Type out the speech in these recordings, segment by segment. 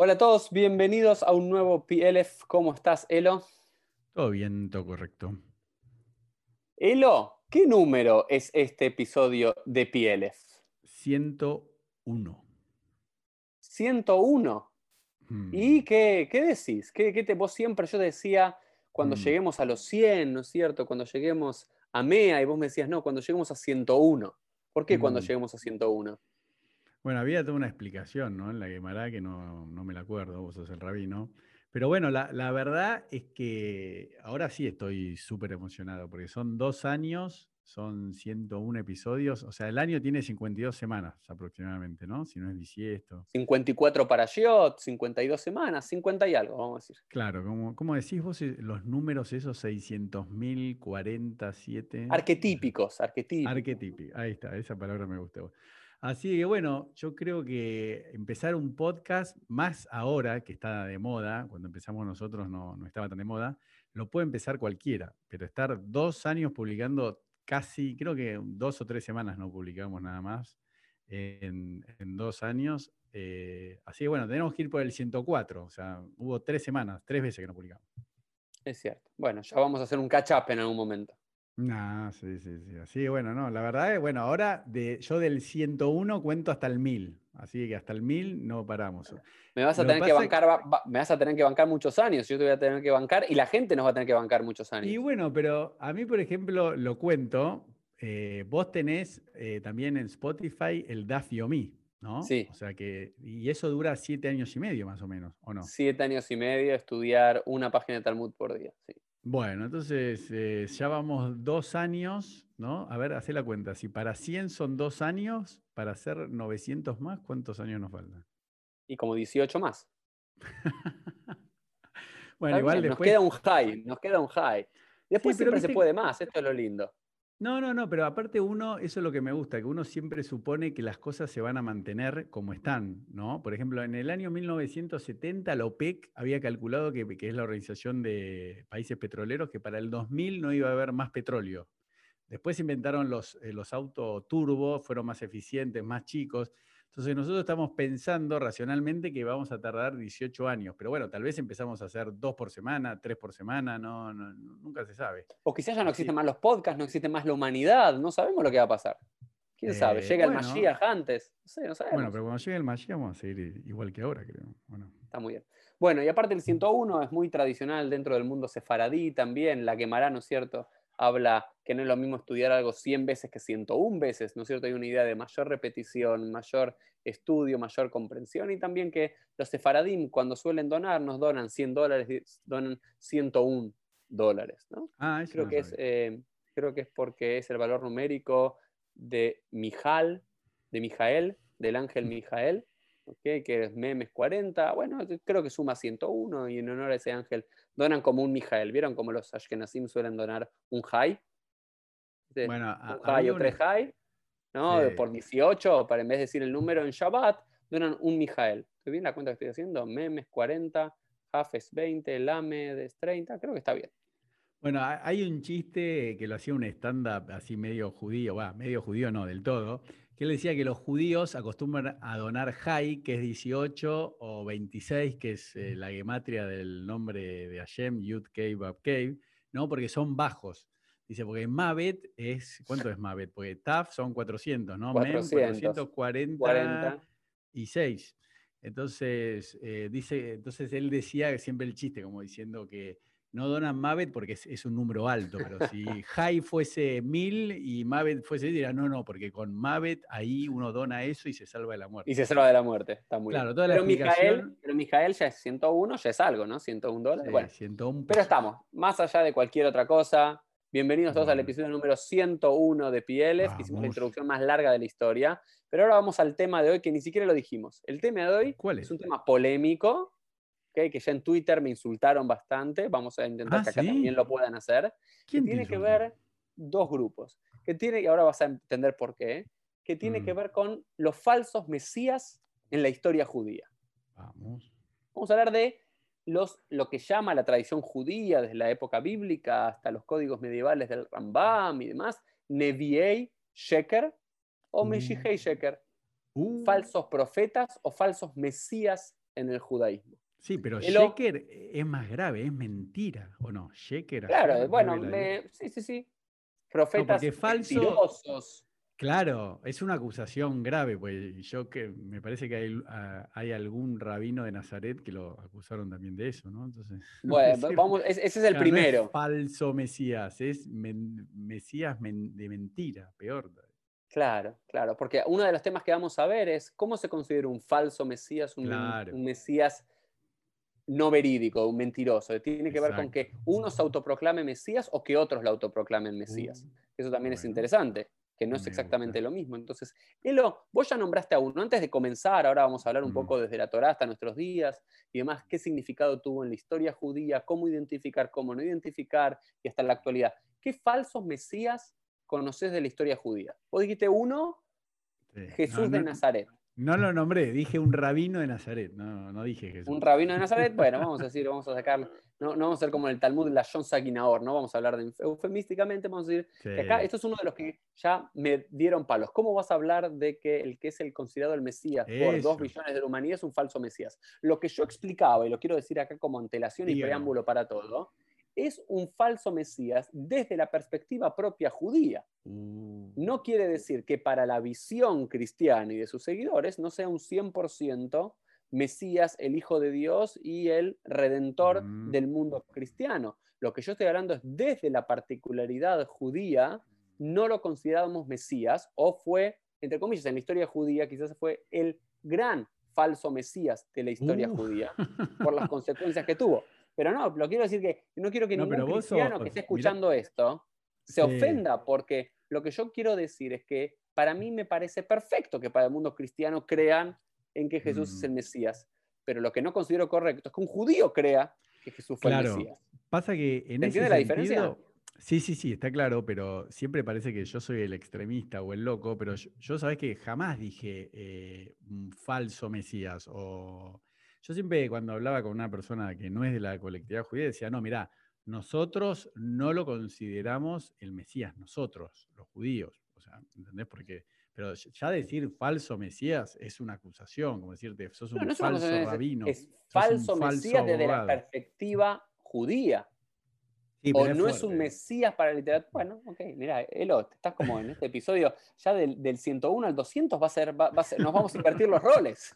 Hola a todos, bienvenidos a un nuevo PLF. ¿Cómo estás, Elo? Todo bien, todo correcto. Elo, ¿qué número es este episodio de PLF? 101. 101. Hmm. ¿Y qué, qué decís? ¿Qué, qué te, vos siempre yo decía, cuando Mm. lleguemos a los 100, ¿no es cierto? Cuando lleguemos a MEA, y vos me decías, no, cuando lleguemos a 101. ¿Por qué cuando Mm. lleguemos a 101? Bueno, había toda una explicación, ¿no? En la Gemara que no, no me la acuerdo, vos sos el rabino. Pero bueno, la, la verdad es que ahora sí estoy súper emocionado, porque son dos años, son 101 episodios, o sea, el año tiene 52 semanas aproximadamente, ¿no? Si no es bisiesto. 54 para Yot, 52 semanas, 50 y algo, vamos a decir. Claro, como, ¿cómo decís vos eh, los números esos 600.000, 47? Arquetípicos, arquetípicos. Arquetípico, ahí está, esa palabra me gustó. Así que bueno, yo creo que empezar un podcast, más ahora que está de moda, cuando empezamos nosotros no, no estaba tan de moda, lo puede empezar cualquiera, pero estar dos años publicando casi, creo que dos o tres semanas no publicamos nada más en, dos años. eh, así que bueno, tenemos que ir por el 104, o sea, hubo tres semanas, tres veces que no publicamos. Es cierto. Bueno, ya vamos a hacer un catch-up en algún momento. No, sí, sí, sí. Así bueno, no, la verdad es, bueno, ahora de, yo del 101 cuento hasta el 1000, así que hasta el 1000 no paramos. Me vas a Lo tener que bancar, va- va- me vas a tener que bancar muchos años, yo te voy a tener que bancar y la gente nos va a tener que bancar muchos años. Y bueno, pero a mí, por ejemplo, lo cuento, eh, vos tenés eh, también en Spotify el DAF Yomi, ¿no? Sí. O sea que, y eso dura siete años y medio más o menos, ¿o no? Siete años y medio estudiar una página de Talmud por día. sí. Bueno, entonces eh, ya vamos dos años, ¿no? A ver, hacé la cuenta. Si para 100 son dos años, para hacer 900 más, ¿cuántos años nos faltan? Y como 18 más. Bueno, igual después... Nos queda un high, nos queda un high. Después pero siempre se puede más, esto es lo lindo. No, no, no, pero aparte uno, eso es lo que me gusta, que uno siempre supone que las cosas se van a mantener como están, ¿no? Por ejemplo, en el año 1970 la OPEC había calculado que, que es la Organización de Países Petroleros, que para el 2000 no iba a haber más petróleo. Después inventaron los, eh, los autos turbo, fueron más eficientes, más chicos. Entonces nosotros estamos pensando racionalmente que vamos a tardar 18 años, pero bueno, tal vez empezamos a hacer dos por semana, tres por semana, no, no- nunca se sabe. O quizás ya no existen más los podcasts, no existe más la humanidad, no sabemos lo que va a pasar. ¿Quién sabe? Eh, Llega el. Mashiach antes. No sé, no sabemos. Bueno, pero cuando llegue el Mashiach vamos a seguir igual que ahora, creo. Bueno, Está muy bien. Bueno, y aparte el 101 es muy tradicional dentro del mundo sefaradí también. La Gemara, ¿no es cierto? Habla que no es lo mismo estudiar algo 100 veces que 101 veces, ¿no es cierto? Hay una idea de mayor repetición, mayor estudio, mayor comprensión y también que los sefaradim cuando suelen donar nos donan 100 dólares, donan 101 dólares, ¿no? Ah, Creo no que, es, eh, creo que es porque es el valor numérico de Mijal, de Mijael, del ángel Mijael, ¿ok? que es memes 40. Bueno, creo que suma 101 y en honor a ese ángel donan como un Mijael. ¿Vieron cómo los Ashkenazim suelen donar un Jai? ¿Viste? Bueno, un había o tres una- Jai, ¿no? Sí. Por 18, para en vez de decir el número en Shabbat, donan un Mijael. ¿Estoy bien la cuenta que estoy haciendo? Memes 40, Jafes 20, Lamed es 30, creo que está bien. Bueno, ha- hay un chiste que lo hacía un stand-up así medio judío, va, medio judío no, del todo, que él decía que los judíos acostumbran a donar Jai, que es 18, o 26, que es eh, la gematria del nombre de Hashem, Yud Kei Bab Kei, ¿no? Porque son bajos. Dice, porque Mavet es, ¿cuánto es Mavet? Porque Taf son 400, ¿no? Mem 400, 40. 446. Entonces, eh, dice, entonces él decía siempre el chiste, como diciendo que no donan Mavet porque es, es un número alto, pero si Jai fuese 1000 y Mavet fuese, dirá, no, no, porque con Mavet ahí uno dona eso y se salva de la muerte. Y se salva de la muerte. Está muy Claro, bien. toda la pero, Mijael, explicación- pero Mijael ya es 101, ya es algo, ¿no? 101 dólares. Sí, bueno, 101 pero estamos, más allá de cualquier otra cosa, Bienvenidos todos al episodio número 101 de Pieles, que hicimos la introducción más larga de la historia. Pero ahora vamos al tema de hoy, que ni siquiera lo dijimos. El tema de hoy ¿Cuál es? es un tema polémico, ¿okay? que ya en Twitter me insultaron bastante. Vamos a intentar Ah, que acá ¿sí? también lo puedan hacer. Que ¿Quién te tiene que ver dos grupos. Que tiene, y ahora vas a entender por qué, que tiene que Mm. ver con los falsos mesías en la historia judía. Vamos. Vamos a hablar de los, lo que llama la tradición judía desde la época bíblica hasta los códigos medievales del Rambam y demás, Neviei Sheker o Mm. Meshihei Sheker, Uh, falsos profetas o falsos mesías en el judaísmo. Sí, pero el o- Sheker es más grave, es mentira, ¿o no? Sheker. Claro, bueno, me- sí, sí, sí. Profetas falso- mentirosos. Claro, es una acusación grave, pues yo que me parece que hay, ah, hay algún rabino de Nazaret que lo acusaron también de eso, ¿no? Entonces, Bueno, vamos, ese es el claro, no es primero. falso Mesías, es men- Mesías men- de mentira, peor. Claro, claro, porque uno de los temas que vamos a ver es cómo se considera un falso Mesías, un, Claro. un Mesías no verídico, un mentiroso. Tiene que ver con que uno se autoproclame Mesías o que otros lo autoproclamen Mesías. Uh, Eso también es interesante, que no es Me exactamente lo mismo. Entonces, Elo, vos ya nombraste a uno. Antes de comenzar, ahora vamos a hablar un Mm. poco desde la Torá hasta nuestros días y demás, qué significado tuvo en la historia judía, cómo identificar, cómo no identificar y hasta la actualidad. ¿Qué falsos Mesías conoces de la historia judía? Vos dijiste uno. Jesús de Nazaret. No lo nombré, dije un rabino de Nazaret, no, no dije Jesús. Un rabino de Nazaret, bueno, vamos a decir, vamos a sacar, no, no vamos a ser como en el Talmud la John Sakinaor, no vamos a hablar de eufemísticamente, vamos a decir que acá esto es uno de los que ya me dieron palos. ¿Cómo vas a hablar de que el que es el considerado el Mesías por Eso. dos billones de la humanidad es un falso Mesías? Lo que yo explicaba, y lo quiero decir acá como antelación y preámbulo para todo, es un falso Mesías desde la perspectiva propia judía. Uh, No quiere decir que para la visión cristiana y de sus seguidores no sea un 100% Mesías, el Hijo de Dios y el Redentor Mm. del mundo cristiano. Lo que yo estoy hablando es desde la particularidad judía, no lo considerábamos Mesías o fue, entre comillas, en la historia judía quizás fue el gran falso Mesías de la historia Uh. judía por las consecuencias que tuvo. Pero no, lo quiero decir que no quiero que No, ningún cristiano sos- que esté escuchando esto se Sí. ofenda porque lo que yo quiero decir es que para mí me parece perfecto que para el mundo cristiano crean en que Jesús es Mm. el Mesías, pero lo que no considero correcto es que un judío crea que Jesús fue Claro. el Mesías. Pasa que en ¿Se ese entiende la diferencia? sentido- Sí, sí, sí, está claro, pero siempre parece que yo soy el extremista o el loco, pero yo, yo sabés que jamás dije eh, un falso Mesías. O... Yo siempre cuando hablaba con una persona que no es de la colectividad judía decía, no, mirá, nosotros no lo consideramos el Mesías, nosotros, los judíos. O sea, ¿entendés? Porque, pero ya decir falso Mesías es una acusación, como decirte, sos un No, no falso es- rabino. es falso Mesías desde la perspectiva judía. Sí, o no es un. Mesías para la literatura. Bueno, ok, mira, Elo, estás como en este episodio, ya del, del 101 al 200 va a ser, va, va a ser- nos vamos a invertir los roles.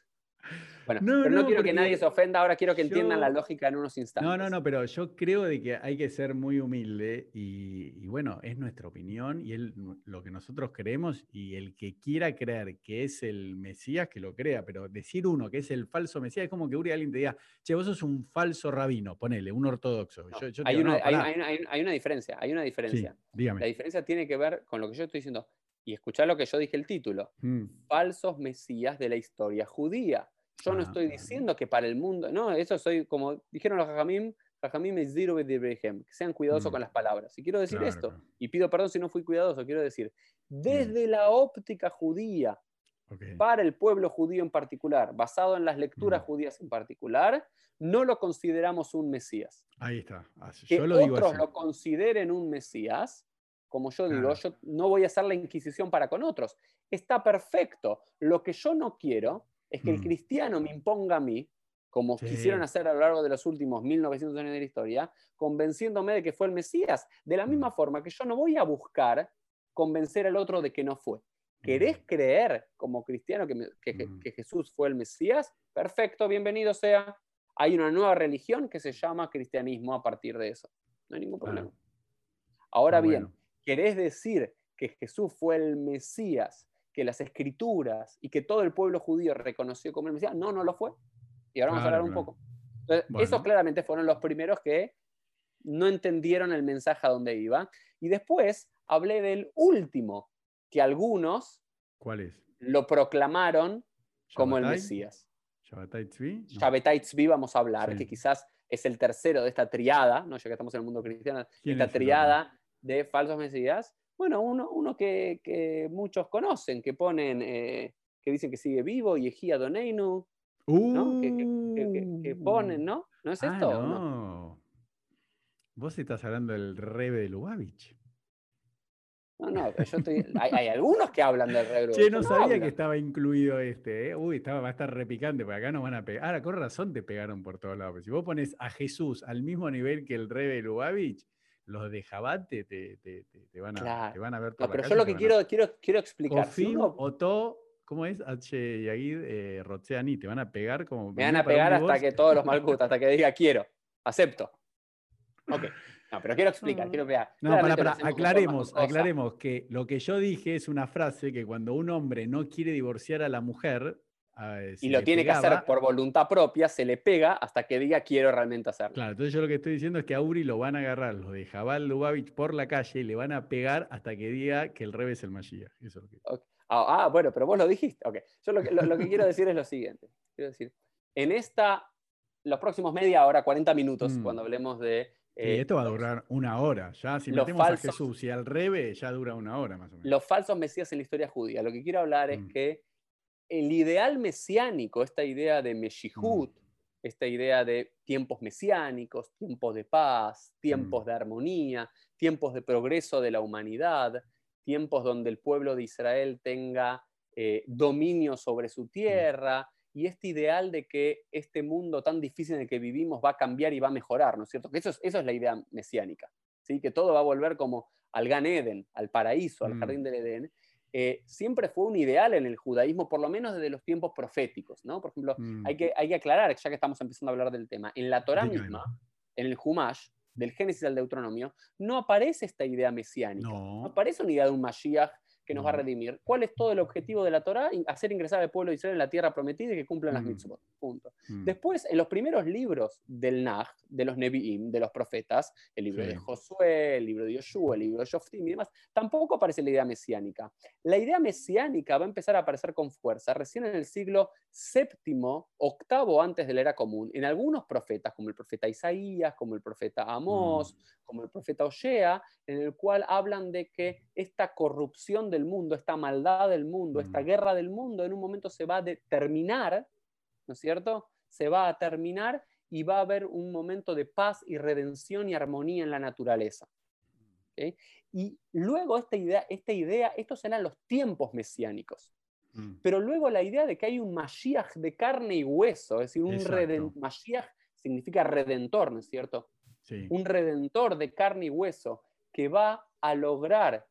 Bueno, No, pero no, no, quiero que nadie se ofenda, ahora quiero que entiendan la lógica en unos instantes. No, no, no, pero yo creo de que hay que ser muy humilde y, y bueno, es nuestra opinión y es lo que nosotros creemos y el que quiera creer que es el Mesías, que lo crea, pero decir uno que es el falso Mesías es como que alguien te diga, che, vos sos un falso rabino, ponele, un ortodoxo. No, Yo- yo te hay, digo, una, "No, hay, pará". hay una- hay una- hay una diferencia, hay una Sí, diferencia. La dígame. diferencia tiene que ver con lo que yo estoy diciendo. Y escuchar lo que yo dije el título. Mm, Falsos mesías de la historia judía. Yo no Ah, estoy diciendo que para el mundo, no, eso soy como dijeron los Jajamim, Jajamim es zero que sean cuidadosos Mm. con las palabras. Y quiero decir claro, esto, claro. y pido perdón si no fui cuidadoso, quiero decir, Mm. desde la óptica judía, para el pueblo judío en particular, basado en las lecturas Mm. judías en particular, no lo consideramos un mesías. Ahí está. así- que Yo lo digo otros así. lo consideren un Mesías, como yo digo, yo no voy a hacer la inquisición para con otros. Está perfecto. Lo que yo no quiero es que el Mm. cristiano me imponga a mí, como Sí. quisieron hacer a lo largo de los últimos 1900 años de la historia, convenciéndome de que fue el Mesías. De la misma Mm. forma que yo no voy a buscar convencer al otro de que no fue. ¿Querés Mm. creer como cristiano que, me- que- que- que Jesús fue el Mesías? Perfecto, bienvenido sea. Hay una nueva religión que se llama cristianismo a partir de eso. No hay ningún problema. Ahora bien. ¿querés decir que Jesús fue el Mesías, que las escrituras y que todo el pueblo judío reconoció como el Mesías? No, no lo fue. Y ahora vamos a Claro, hablar un claro. poco. Entonces, Bueno. Esos claramente fueron los primeros que no entendieron el mensaje a dónde iba. Y después hablé del último, que algunos ¿Cuál es? lo proclamaron como el. Mesías. ¿Shabbatai Tzvi? No. Shabbatai Tzvi vamos a hablar, Sí. que quizás es el tercero de esta triada, ¿no? ya que estamos en el mundo cristiano, ¿Quién esta es triada de falsos mesías. Bueno, uno, uno que, que muchos conocen, que ponen, eh, que dicen que sigue vivo, Yehía Doneinu, ¿no? Que, que- que- que- que ponen, ¿no? ¿No es Uh. Ah, esto? no. no? Vos estás hablando del Rebe de Lubavitch. No, no, yo estoy- hay, hay algunos que hablan del rebro. Che, no sabía que estaba incluido este. ¿eh? Uy, estaba, va a estar repicante, porque acá nos van a pegar. Ahora, con razón te pegaron por todos lados. pero Si vos pones a Jesús al mismo nivel que el Rebe de Lubavitch, los de Jabate te, te- te- te van, a, Claro. te van a ver por No, la pero calle yo lo que a- quiero, quiero, quiero explicar. si Kofim, uno- Otto, ¿cómo es? H. Yagid, eh, Rotseani, te van a pegar como. me van a pegar hasta que todos los malcut, hasta que diga quiero, acepto. Ok. No, pero quiero explicar, quiero pegar. No, para, para, aclaremos, aclaremos que lo que yo dije es una frase que cuando un hombre no quiere divorciar a la mujer. Eh, Y lo tiene que hacer por voluntad propia, se le pega hasta que diga quiero realmente hacerlo. Claro, entonces yo lo que estoy diciendo es que a Uri lo van a agarrar los de Jabal Lubavitch por la calle y le van a pegar hasta que diga que el rebe es el Mashiach. Eso es lo que- Ah, ah, bueno, pero vos lo dijiste. Ok. Yo lo que, lo- lo que quiero decir es lo siguiente. Quiero decir, en esta, los próximos media hora, 40 minutos, Mm. cuando hablemos de... Sí, eh, esto va a durar una hora. Ya si metemos falsos- a Jesús y al rebe, ya dura una hora más o menos. los falsos mesías en la historia judía. Lo que quiero hablar es Mm. que el ideal mesiánico, esta idea de Meshihut, Mm. esta idea de tiempos mesiánicos, tiempos de paz, tiempos Mm. de armonía, tiempos de progreso de la humanidad, tiempos donde el pueblo de Israel tenga eh, dominio sobre su tierra, y este ideal de que este mundo tan difícil en el que vivimos va a cambiar y va a mejorar, ¿no es cierto? Que eso es, eso es la idea mesiánica, ¿sí? que todo va a volver como al Gan Eden, al paraíso, al Mm. jardín del Edén, eh, siempre fue un ideal en el judaísmo, por lo menos desde los tiempos proféticos, ¿no? Por ejemplo, Mm. hay, que, hay que aclarar, ya que estamos empezando a hablar del tema, en la Torah Dígame. misma, en el Humash, del Génesis al Deuteronomio, no aparece esta idea mesiánica, no No. aparece una idea de un Mashiach que nos va a redimir. ¿Cuál es todo el objetivo de la Torah? Hacer ingresar al pueblo de Israel en la tierra prometida y que cumplan las Mm. mitzvot. Punto. Mm. Después, en los primeros libros del Nag, de los Nevi'im, de los profetas, el libro Sí. de Josué, el libro de Yoshua, el libro de Shoftim y demás, tampoco aparece la idea mesiánica. La idea mesiánica va a empezar a aparecer con fuerza recién en el siglo séptimo, octavo antes de la era común, en algunos profetas, como el profeta Isaías, como el profeta Amós, como el profeta Oshea, en el cual hablan de que esta corrupción del mundo, esta maldad del mundo, esta Mm. guerra del mundo, en un momento se va a determinar, ¿no es cierto? Se va a terminar y va a haber un momento de paz y redención y armonía en la naturaleza. Y luego esta idea, esta idea, estos eran los tiempos mesiánicos. Mm. Pero luego la idea de que hay un Mashiach de carne y hueso, es decir, un reden- Mashiach significa redentor, ¿no es cierto? Sí. un redentor de carne y hueso que va a lograr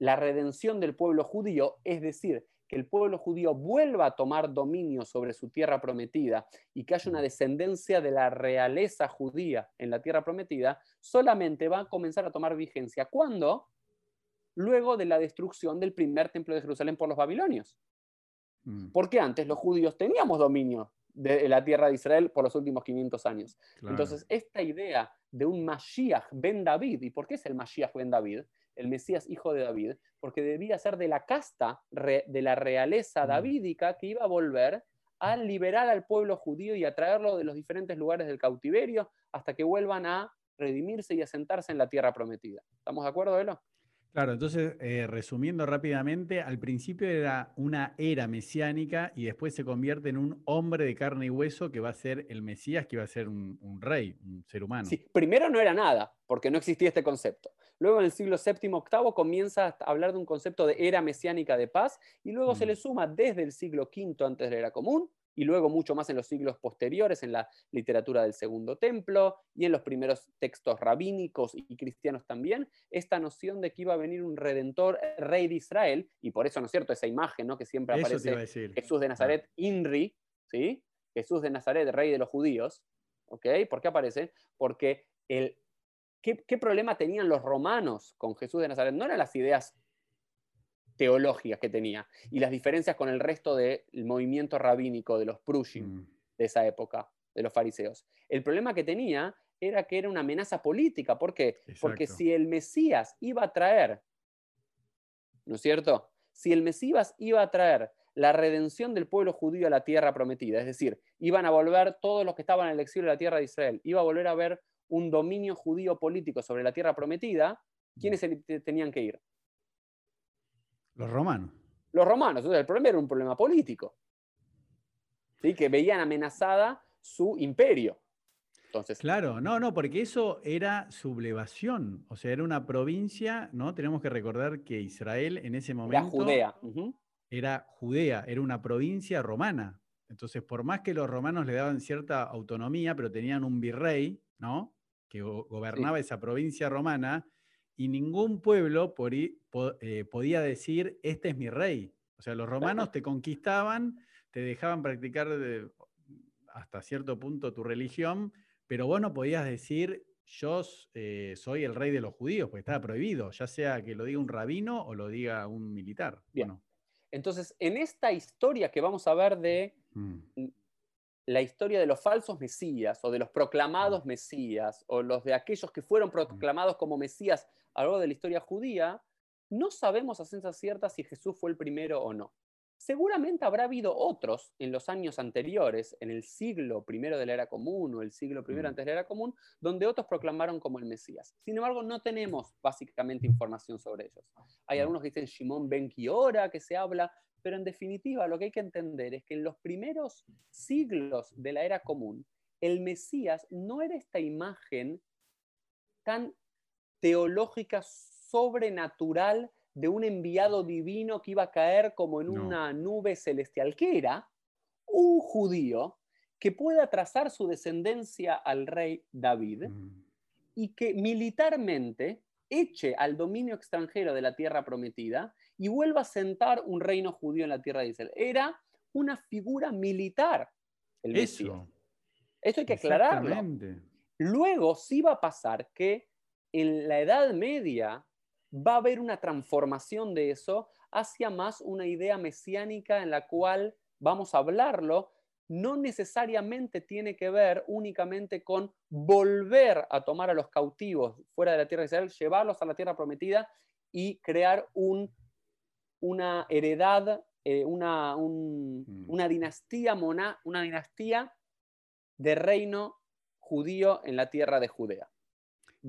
la redención del pueblo judío, es decir, que el pueblo judío vuelva a tomar dominio sobre su tierra prometida y que haya una descendencia de la realeza judía en la tierra prometida, solamente va a comenzar a tomar vigencia. ¿Cuándo? Luego de la destrucción del primer templo de Jerusalén por los babilonios. Mm. Porque antes los judíos teníamos dominio de la tierra de Israel por los últimos 500 años. Claro. Entonces, esta idea de un Mashiach ben David, ¿y por qué es el Mashiach ben David? El Mesías hijo de David, porque debía ser de la casta re- de la realeza davídica que iba a volver a liberar al pueblo judío y a traerlo de los diferentes lugares del cautiverio hasta que vuelvan a redimirse y asentarse en la tierra prometida. ¿Estamos de acuerdo, Elo? Claro, entonces, eh, resumiendo rápidamente, al principio era una era mesiánica y después se convierte en un hombre de carne y hueso que va a ser el Mesías, que va a ser un, un rey, un ser humano. Sí, primero no era nada, porque no existía este concepto. Luego en el siglo VII, VIII comienza a hablar de un concepto de era mesiánica de paz y luego se le suma desde el siglo V antes de la era común y luego mucho más en los siglos posteriores en la literatura del Segundo Templo y en los primeros textos rabínicos y cristianos también, esta noción de que iba a venir un redentor eh, rey de Israel y por eso, ¿no es cierto?, esa imagen ¿no? que siempre Eso aparece. Jesús de Nazaret, Inri, ¿sí? Jesús de Nazaret, rey de los judíos, ¿ok? ¿Por qué aparece? Porque el, ¿qué, qué problema tenían los romanos con Jesús de Nazaret? No eran las ideas teológicas que tenía y las diferencias con el resto del movimiento rabínico de los Prushim Mm. de esa época, de los fariseos. El problema que tenía era que era una amenaza política. ¿Por qué? Porque si el Mesías iba a traer, ¿no es cierto? Si el Mesías iba a traer la redención del pueblo judío a la tierra prometida, es decir, iban a volver todos los que estaban en el exilio de la tierra de Israel, iba a volver a haber un dominio judío político sobre la tierra prometida, ¿quiénes tenían que ir? Los romanos. Los romanos. Entonces, el problema era un problema político. ¿sí? Que veían amenazada su imperio. Entonces, claro, no, no, porque eso era sublevación, o sea, era una provincia, ¿no? Tenemos que recordar que Israel en ese momento era Judea. Era Judea, era una provincia romana. Entonces, por más que los romanos le daban cierta autonomía, pero tenían un virrey, ¿no? Que gobernaba esa provincia romana, y ningún pueblo eh, podía decir, este es mi rey. O sea, los romanos te conquistaban, te dejaban practicar hasta cierto punto tu religión, pero vos no podías decir, yo eh, soy el rey de los judíos, porque estaba prohibido, ya sea que lo diga un rabino o lo diga un militar. Bien. Entonces, en esta historia que vamos a ver de mm. La historia de los falsos mesías o de los proclamados mm. mesías o los de aquellos que fueron mm. proclamados como mesías a lo largo de la historia judía, no sabemos a ciencia cierta si Jesús fue el primero o no. Seguramente habrá habido otros en los años anteriores, en el siglo primero de la era común o el siglo primero mm. antes de la era común, donde otros proclamaron como el Mesías. Sin embargo, no tenemos básicamente información sobre ellos. Hay algunos que dicen Shimon ben Kiora, que se habla, pero en definitiva lo que hay que entender es que en los primeros siglos de la era común, el Mesías no era esta imagen tan teológica sobrenatural de un enviado divino que iba a caer como en una nube celestial, que era un judío que pueda trazar su descendencia al rey David mm. y que militarmente eche al dominio extranjero de la tierra prometida y vuelva a sentar un reino judío en la tierra de Israel. Era una figura militar. El Eso. Esto hay que aclararlo. Luego sí va a pasar que en la Edad Media va a haber una transformación de eso hacia más una idea mesiánica en la cual vamos a hablarlo, no necesariamente tiene que ver únicamente con volver a tomar a los cautivos fuera de la tierra de Israel, llevarlos a la tierra prometida y crear un, una heredad, eh, una, mm. una, dinastía mona, una dinastía de reino judío en la tierra de Judea.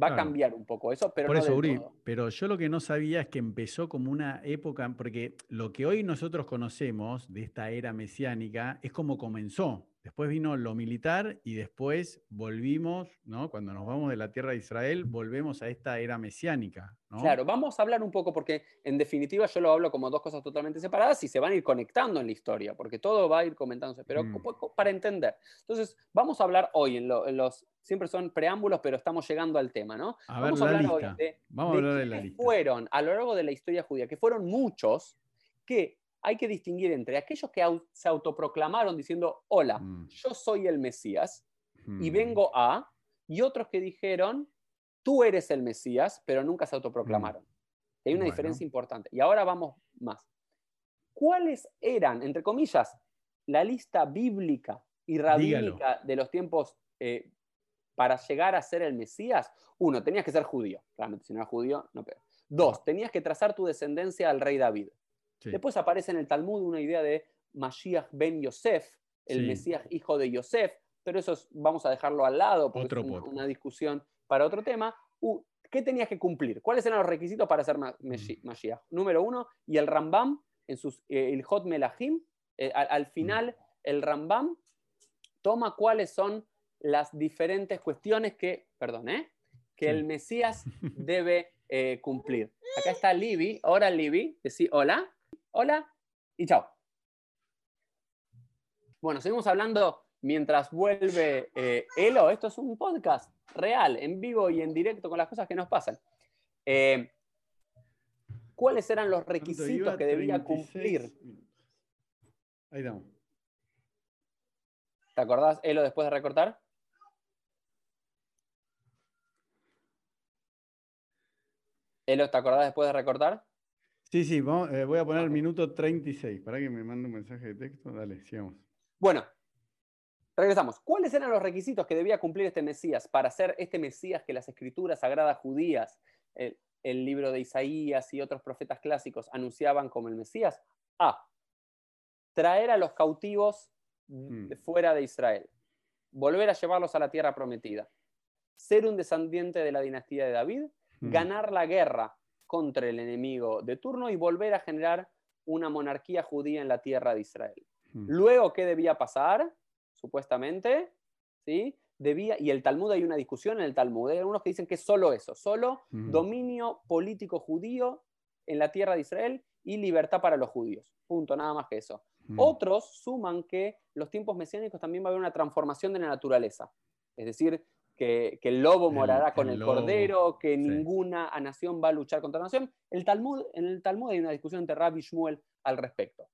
Va a cambiar un poco eso, pero Por eso, Uri, pero yo lo que no sabía es que empezó como una época, porque lo que hoy nosotros conocemos de esta era mesiánica es como comenzó. Después vino lo militar y después volvimos, ¿no? Cuando nos vamos de la tierra de Israel, volvemos a esta era mesiánica, Claro, vamos a hablar un poco porque en definitiva yo lo hablo como dos cosas totalmente separadas y se van a ir conectando en la historia, porque todo va a ir comentándose, pero mm. para entender. Entonces, vamos a hablar hoy en, los, siempre son preámbulos, pero estamos llegando al tema, ¿no? vamos a hablar hoy de, vamos a hablar de, la lista. fueron a lo largo de la historia judía, que fueron muchos, que hay que distinguir entre aquellos que se autoproclamaron diciendo, hola, mm. yo soy el Mesías y mm. vengo a, y otros que dijeron, tú eres el Mesías, pero nunca se autoproclamaron. Mm. Hay una diferencia importante. Y ahora vamos más. ¿Cuáles eran, entre comillas, la lista bíblica y rabínica de los tiempos eh, para llegar a ser el Mesías? Uno, tenías que ser judío. Realmente, si no eras judío, no peor. Dos, tenías que trazar tu descendencia al rey David. Después aparece en el Talmud una idea de Mashiach ben Yosef, el Mesías hijo de Yosef, pero eso vamos a dejarlo al lado porque es una, discusión para otro tema. ¿Qué tenías que cumplir? ¿Cuáles eran los requisitos para ser mm. Mashiach? Número uno, y el Rambam, en sus eh, el Hot Melahim, eh, al, final, mm. el Rambam toma cuáles son las diferentes cuestiones que, perdón, ¿eh? que el Mesías debe cumplir. Acá está Libby. Ahora Libby, decir hola hola y chao. Bueno, seguimos hablando mientras vuelve eh, Elo. Esto es un podcast real, en vivo y en directo con las cosas que nos pasan. Eh, ¿Cuáles eran los requisitos que debía cumplir? Ahí estamos. ¿Te acordás, Elo, después de recortar? Elo, ¿te acordás después de recortar? Sí, sí, eh, voy a poner el minuto 36. Para que me mande un mensaje de texto. Dale, sigamos. Bueno, regresamos. ¿Cuáles eran los requisitos que debía cumplir este Mesías para ser este Mesías que las escrituras sagradas judías, el, el libro de Isaías y otros profetas clásicos anunciaban como el Mesías? A. Traer a los cautivos Mm. de fuera de Israel. Volver a llevarlos a la tierra prometida. Ser un descendiente de la dinastía de David. Mm. Ganar la guerra contra el enemigo de turno y volver a generar una monarquía judía en la tierra de Israel. Mm. Luego, ¿qué debía pasar? Supuestamente, ¿sí? Debía, y el Talmud hay una discusión en el Talmud. Hay algunos que dicen que es solo eso, solo Mm. dominio político judío en la tierra de Israel y libertad para los judíos. Punto, nada más que eso. Mm. Otros suman que los tiempos mesiánicos también va a haber una transformación de la naturaleza. Es decir, que, que el lobo El- morará con el cordero, que sí. ninguna nación va a luchar contra nación. El Talmud, en el Talmud hay una discusión entre Rabbi y Shmuel al respecto.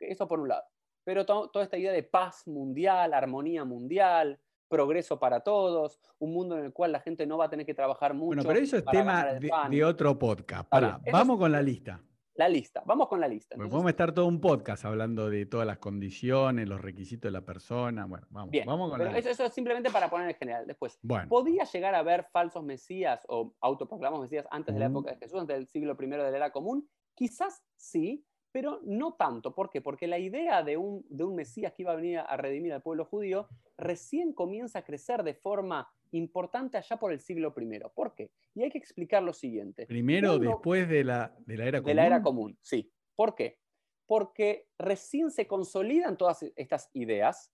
Eso por un lado. Pero to- toda esta idea de paz mundial, armonía mundial, progreso para todos, un mundo en el cual la gente no va a tener que trabajar mucho. Bueno, pero eso es tema de, otro podcast. Vamos es- con la lista. La lista. Vamos con la lista. Entonces, podemos estar todo un podcast hablando de todas las condiciones, los requisitos de la persona. Bueno, vamos, bien. vamos con pero la eso, lista. eso es simplemente para poner en general. Después, Bueno, ¿Podía llegar a haber falsos mesías o autoproclamados mesías antes de la época de Jesús, antes del siglo I de la era común? Quizás sí, pero no tanto. ¿Por qué? Porque la idea de un, de un mesías que iba a venir a redimir al pueblo judío recién comienza a crecer de forma importante allá por el siglo I. ¿Por qué? Y hay que explicar lo siguiente. primero después de la, de la era De común. la era común, sí. ¿Por qué? Porque recién se consolidan todas estas ideas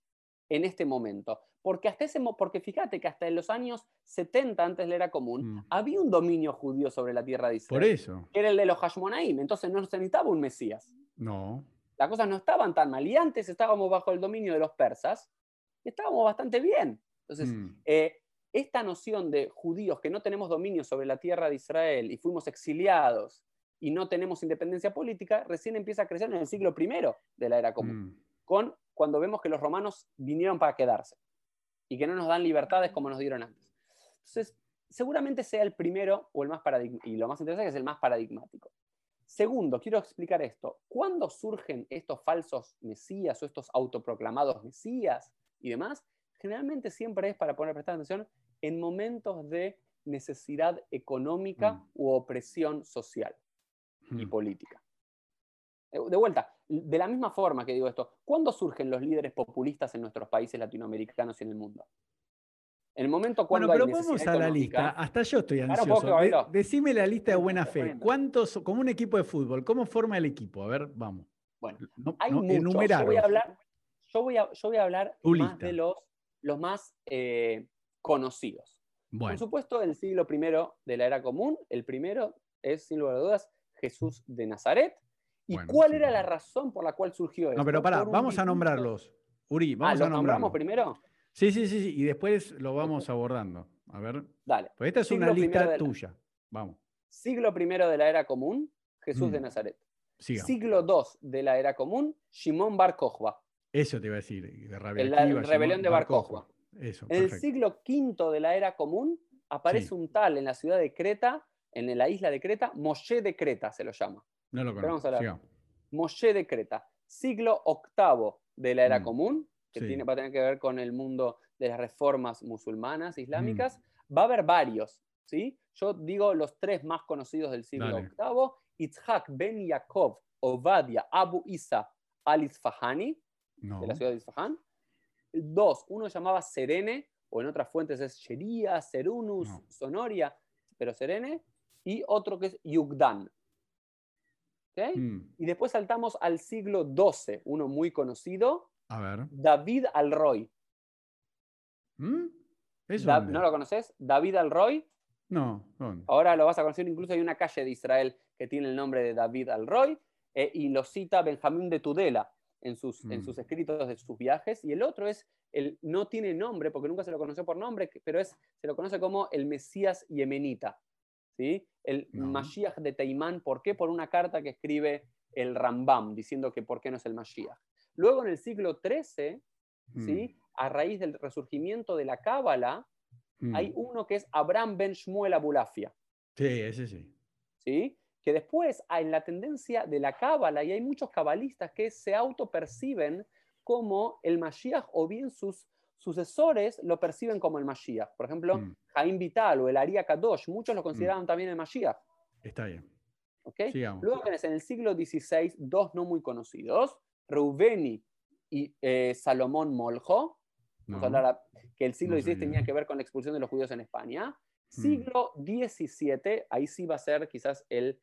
en este momento. Porque, hasta ese, porque fíjate que hasta en los años 70 antes de la era común, Mm. había un dominio judío sobre la tierra de Israel. Por eso. que era el de los Hashmonaim. Entonces no se necesitaba un Mesías. No. Las cosas no estaban tan mal. Y antes estábamos bajo el dominio de los persas y estábamos bastante bien. Entonces, Mm. eh, esta noción de judíos que no tenemos dominio sobre la tierra de Israel y fuimos exiliados y no tenemos independencia política, recién empieza a crecer en el siglo I de la era común, Mm. con, cuando vemos que los romanos vinieron para quedarse y que no nos dan libertades como nos dieron antes. Entonces, seguramente sea el primero o el más paradigmático, y lo más interesante es el más paradigmático. Segundo, quiero explicar esto. ¿Cuándo surgen estos falsos mesías o estos autoproclamados mesías y demás? Generalmente siempre es, para poner prestar atención, en momentos de necesidad económica Mm. u opresión social y Mm. política. Eh, De vuelta, de la misma forma que digo esto, ¿cuándo surgen los líderes populistas en nuestros países latinoamericanos y en el mundo? En el momento Bueno, cuando pero hay vamos a la lista. Hasta yo estoy ansioso. De- Bailo. decime la lista de buena fe. ¿Cuántos, como un equipo de fútbol, cómo forma el equipo? A ver, vamos. Bueno, No- hay no, muchos. Yo voy a hablar, yo voy a, yo voy a hablar Tu más lista. de los, los más eh, conocidos. Por Bueno, supuesto, el siglo I de la era común, el primero es, sin lugar a dudas, Jesús de Nazaret. ¿Y Bueno, cuál sí. era la razón por la cual surgió esto? no, pero pará, vamos a nombrarlos. Uri, Ah, vamos ¿los a nombramos nombrarlos. primero? Sí, sí, sí, sí, y después lo vamos abordando. A ver, Dale. pues esta es una lista primero la- tuya. Vamos, Siglo I de la era común, Jesús de Mm. Nazaret. Siglo II de la era común, Shimon Bar Kokhba. Eso te iba a decir, de Rabia la rebelión Shimon de Bar Kokhba. Eso, En el siglo V de la era común aparece Sí. un tal en la ciudad de Creta, en la isla de Creta, Moshe de Creta se lo llama. No lo pero vamos conozco. a hablar. Moshe de Creta. Siglo VIII de la era Mm, común, que sí. tiene, va a tener que ver con el mundo de las reformas musulmanas, islámicas. Mm. Va a haber varios, ¿sí? Yo digo los tres más conocidos del siglo Dale. VIII. Itzhak ben Yaakov Ovadia Abu Isa al-Isfahani, No. de la ciudad de Isfahan. Dos, uno llamaba Serene, o en otras fuentes es Sheria, Serunus, No. Sonoria, pero Serene. Y otro que es Yugdan. ¿Ok? Mm, Y después saltamos al siglo XII, uno muy conocido, A ver. David Alroy. ¿Mm? ¿No lo conoces? David Alroy. No, ¿dónde? Ahora lo vas a conocer, incluso hay una calle de Israel que tiene el nombre de David Alroy eh, y lo cita Benjamín de Tudela en sus, en Mm. sus escritos de sus viajes. Y el otro es, el, no tiene nombre porque nunca se lo conoció por nombre, pero es, se lo conoce como el Mesías yemenita. ¿sí? El No. Mashiach de Teimán. ¿Por qué? Por una carta que escribe el Rambam diciendo que por qué no es el Mashiach. Luego en el siglo XIII, ¿sí? a raíz del resurgimiento de la Cábala, Mm, hay uno que es Abraham ben Shmuel Abulafia. Sí, ese sí. ¿sí? Que después, en la tendencia de la cábala, y hay muchos cabalistas que se autoperciben cómo el Mashiach o bien sus sucesores lo perciben como el Mashiach. Por ejemplo, Mm. Jaim Vital o el Aria Kadosh, muchos lo consideraban también el Mashiach. Está bien. ¿ok? Sigamos. Luego tenés en el siglo XVI dos no muy conocidos, Reuveni y eh, Salomón Moljo, No. Vamos a hablar a- que el siglo No XVI tenía que ver con la expulsión de los judíos en España. Mm. Siglo XVII, ahí sí va a ser quizás el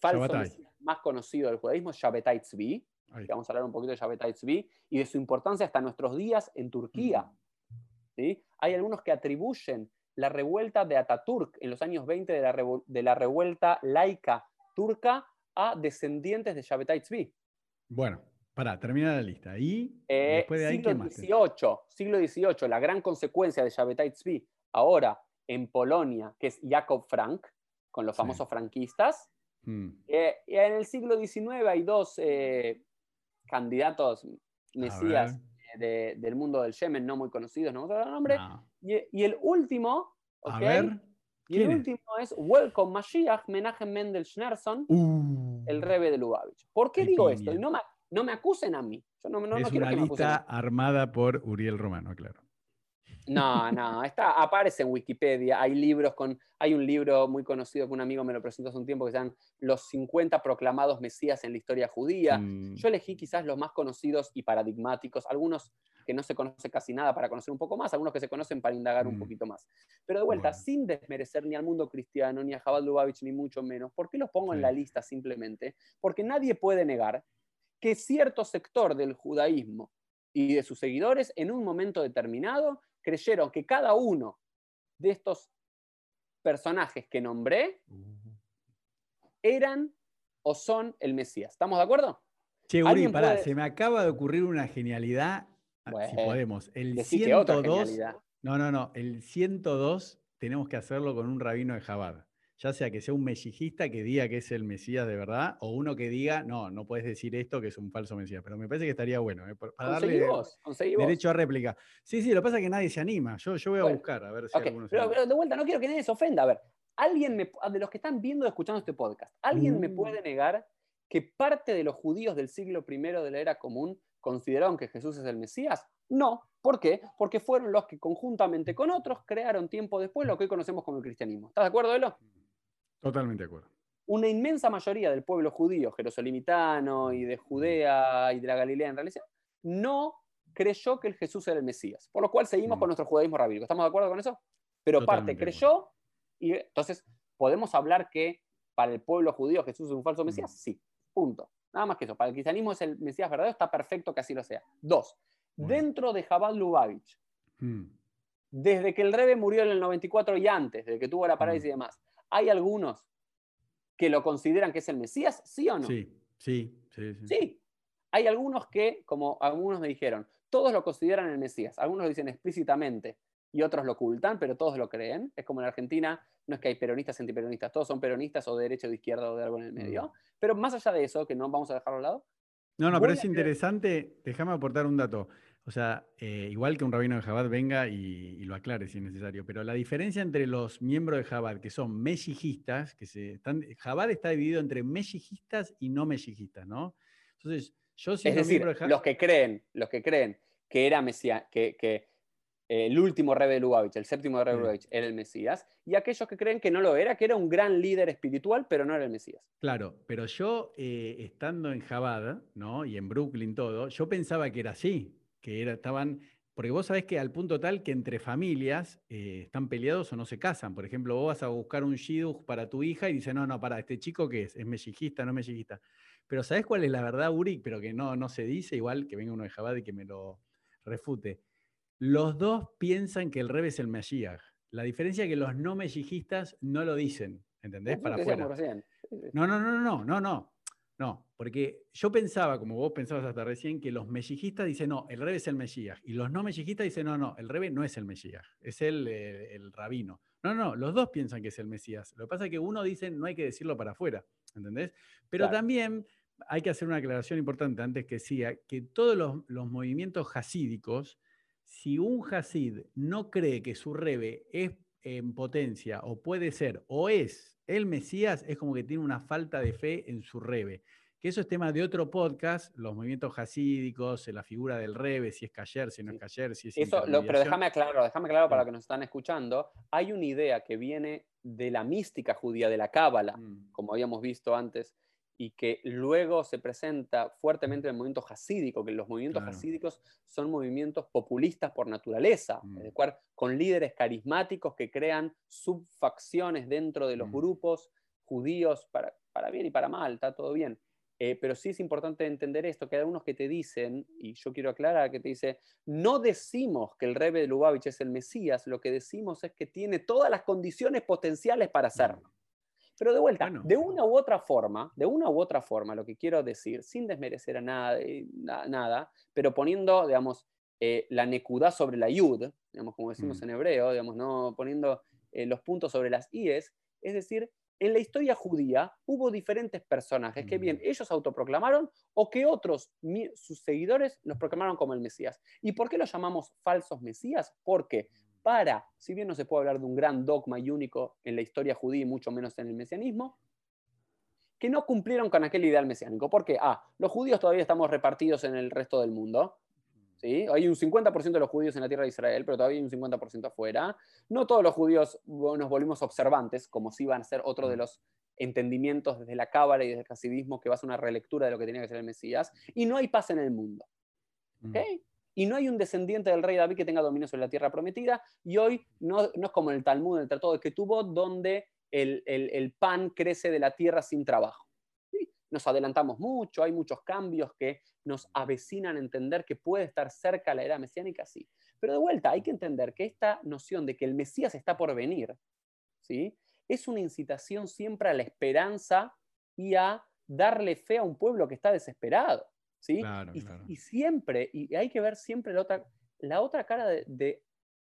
falso más conocido del judaísmo, Shabbatai Tzvi, Ahí. que vamos a hablar un poquito de Shabbatai Tzvi, y de su importancia hasta nuestros días en Turquía. ¿sí? Hay algunos que atribuyen la revuelta de Ataturk en los años 20 de la, revu- de la revuelta laica turca a descendientes de Shabbatai Tzvi. Bueno, pará, termina la lista. Y Eh, después de ahí, siglo ¿qué más? XVIII, siglo XVIII, la gran consecuencia de Shabbatai Tzvi, ahora en Polonia, que es Jakob Frank, con los Sí. famosos franquistas. Mm, Eh, en el siglo XIX hay dos eh, candidatos mesías ver. de- del mundo del Yemen, no muy conocidos, no vamos a dar el nombre. no. Y, y el último, A ¿ok? ver. y el ¿quién es? último es Welcome Mashiach, Menachem Mendel Schneerson, Uh, el rebe de Lubavitch. ¿Por qué digo piña. esto? Y no me, no me acusen a mí. Yo no, no, no es quiero una que me acusen a lista armada por Uriel Romano, claro. No, no, está, aparece en Wikipedia. Hay libros con. Hay un libro muy conocido que un amigo me lo presentó hace un tiempo que se llaman Los 50 proclamados mesías en la historia judía. Mm, Yo elegí quizás los más conocidos y paradigmáticos, algunos que no se conoce casi nada para conocer un poco más, algunos que se conocen para indagar un Mm. poquito más. Pero de vuelta, Bueno. sin desmerecer ni al mundo cristiano, ni a Jabal Lubavitch, ni mucho menos, ¿por qué los pongo en la lista simplemente? Porque nadie puede negar que cierto sector del judaísmo y de sus seguidores en un momento determinado creyeron que cada uno de estos personajes que nombré eran o son el Mesías. ¿Estamos de acuerdo? Che, Uri, ¿Alguien pará, puede- se me acaba de ocurrir una genialidad. ah, si podemos. El Decí que otra 102. genialidad. No, no, no. El 102 tenemos que hacerlo con un rabino de Jabad. Ya sea que sea un mesijista que diga que es el Mesías de verdad, o uno que diga, no, no puedes decir esto que es un falso Mesías. Pero me parece que estaría bueno, ¿eh? para Conseguí darle vos, derecho a réplica. Sí, sí, lo que pasa es que nadie se anima. Yo, yo voy a Bueno, buscar a ver si Ok, alguno se pero, de vuelta, no quiero que nadie se ofenda. A ver, alguien me, de los que están viendo o escuchando este podcast, ¿alguien me Uh. puede negar que parte de los judíos del siglo I de la era común consideraron que Jesús es el Mesías? No. ¿Por qué? Porque fueron los que conjuntamente con otros crearon tiempo después lo que hoy conocemos como el cristianismo. ¿Estás de acuerdo, Elo? Totalmente de acuerdo. Una inmensa mayoría del pueblo judío, jerosolimitano y de Judea y de la Galilea en realidad, no creyó que el Jesús era el Mesías. Por lo cual seguimos Mm. con nuestro judaísmo rabínico. ¿Estamos de acuerdo con eso? Pero parte Totalmente creyó y entonces podemos hablar que para el pueblo judío Jesús es un falso Mesías. Mm. Sí. Punto. Nada más que eso. Para el cristianismo es el Mesías verdadero. Está perfecto que así lo sea. Dos. Dentro de Jabal Lubavitch, Mm, desde que el Rebe murió en el 94 y antes, desde que tuvo la parálisis Mm. y demás, ¿hay algunos que lo consideran que es el Mesías? ¿Sí o no? Sí, sí, sí, sí. Sí. Hay algunos que, como algunos me dijeron, todos lo consideran el Mesías. Algunos lo dicen explícitamente y otros lo ocultan, pero todos lo creen. Es como en Argentina, no es que hay peronistas antiperonistas, todos son peronistas o de derecha o de izquierda o de algo en el medio. Mm. Pero más allá de eso, que no vamos a dejarlo a lado, No, no, pero es interesante, déjame aportar un dato. O sea, eh, igual que un rabino de Jabad venga y, y lo aclare si es necesario, pero la diferencia entre los miembros de Jabad, que son meshijistas, que se están, Jabad está dividido entre meshijistas y no meshijistas, ¿no? Entonces, yo es siendo decir, miembro de Jabad, los que creen, los que creen que era Mesías, que, que, el último rey de Lubavitch, el séptimo rey de. Lubavitch, era el Mesías, y aquellos que creen que no lo era, que era un gran líder espiritual, pero no era el Mesías. claro, pero yo eh, estando en Jabad, ¿no? Y en Brooklyn todo, yo pensaba que era así, que era, estaban, porque vos sabés que al punto tal que entre familias eh, están peleados o no se casan. Por ejemplo, vos vas a buscar un shidduch para tu hija y dice, no, no, para, ¿este chico qué es? ¿Es mellizista, no es mellizista? Pero ¿sabés cuál es la verdad, Uri? Pero que no, no se dice, igual que venga uno de Jabad y que me lo refute. Los dos piensan que el Rebe es el Mesías. La diferencia es que los no mellizistas no lo dicen, ¿entendés? Para que afuera. No, no, no, no, no, no. No, porque yo pensaba, como vos pensabas hasta recién, que los mellizistas dicen, no, el rebe es el Mesías. Y los no mellizistas dicen, no, no, el rebe no es el Mesías, es el, eh, el rabino. No, no, los dos piensan que es el Mesías. Lo que pasa es que uno dice, no hay que decirlo para afuera, ¿entendés? Pero Claro. también hay que hacer una aclaración importante antes que sea, que todos los, los movimientos hasídicos, si un hasid no cree que su rebe es en potencia o puede ser o es el Mesías, es como que tiene una falta de fe en su rebe. que eso es tema de otro podcast, los movimientos hasídicos, la figura del rebe, si es cayer, si no es cayer, si es eso, Pero déjame aclarar, déjame aclarar para los que nos están escuchando, hay una idea que viene de la mística judía, de la cábala, mm. como habíamos visto antes, y que luego se presenta fuertemente en el movimiento hasídico, que los movimientos hasídicos son movimientos populistas por naturaleza, mm. con líderes carismáticos que crean subfacciones dentro de los mm. grupos judíos, para, para, bien y para mal, está todo bien. Eh, pero sí es importante entender esto, que hay algunos que te dicen, y yo quiero aclarar, que te dice, no decimos que el Rebbe de Lubavitch es el Mesías, lo que decimos es que tiene todas las condiciones potenciales para hacerlo. Pero de vuelta, de una u otra forma, de una u otra forma, lo que quiero decir, sin desmerecer a nada, eh, nada pero poniendo, digamos, eh, la necudad sobre la yud, digamos, como decimos mm. en hebreo, digamos, no poniendo eh, los puntos sobre las ies, es decir, en la historia judía hubo diferentes personajes que bien mm. ellos autoproclamaron o que otros, sus seguidores, los proclamaron como el Mesías. ¿Y por qué los llamamos falsos Mesías? Porque para, si bien no se puede hablar de un gran dogma y único en la historia judía y mucho menos en el mesianismo, que no cumplieron con aquel ideal mesiánico. ¿Por qué? Ah, los judíos todavía estamos repartidos en el resto del mundo. ¿sí? Hay un 50% de los judíos en la tierra de Israel, pero todavía hay un 50% afuera. No todos los judíos nos volvimos observantes, como si iban a ser otro de los entendimientos desde la Cábala y desde el hasidismo que va a ser una relectura de lo que tenía que ser el Mesías. Y no hay paz en el mundo. ¿okay? Y no hay un descendiente del rey David que tenga dominio sobre la tierra prometida, y hoy no, es como el Talmud, el Tratado de Ketubot, donde el, pan crece de la tierra sin trabajo. Nos adelantamos mucho, hay muchos cambios que nos avecinan a entender que puede estar cerca la era mesiánica, sí. Pero de vuelta, hay que entender que esta noción de que el Mesías está por venir, ¿sí? es una incitación siempre a la esperanza y a darle fe a un pueblo que está desesperado y, siempre, y hay que ver siempre la otra, la otra cara de,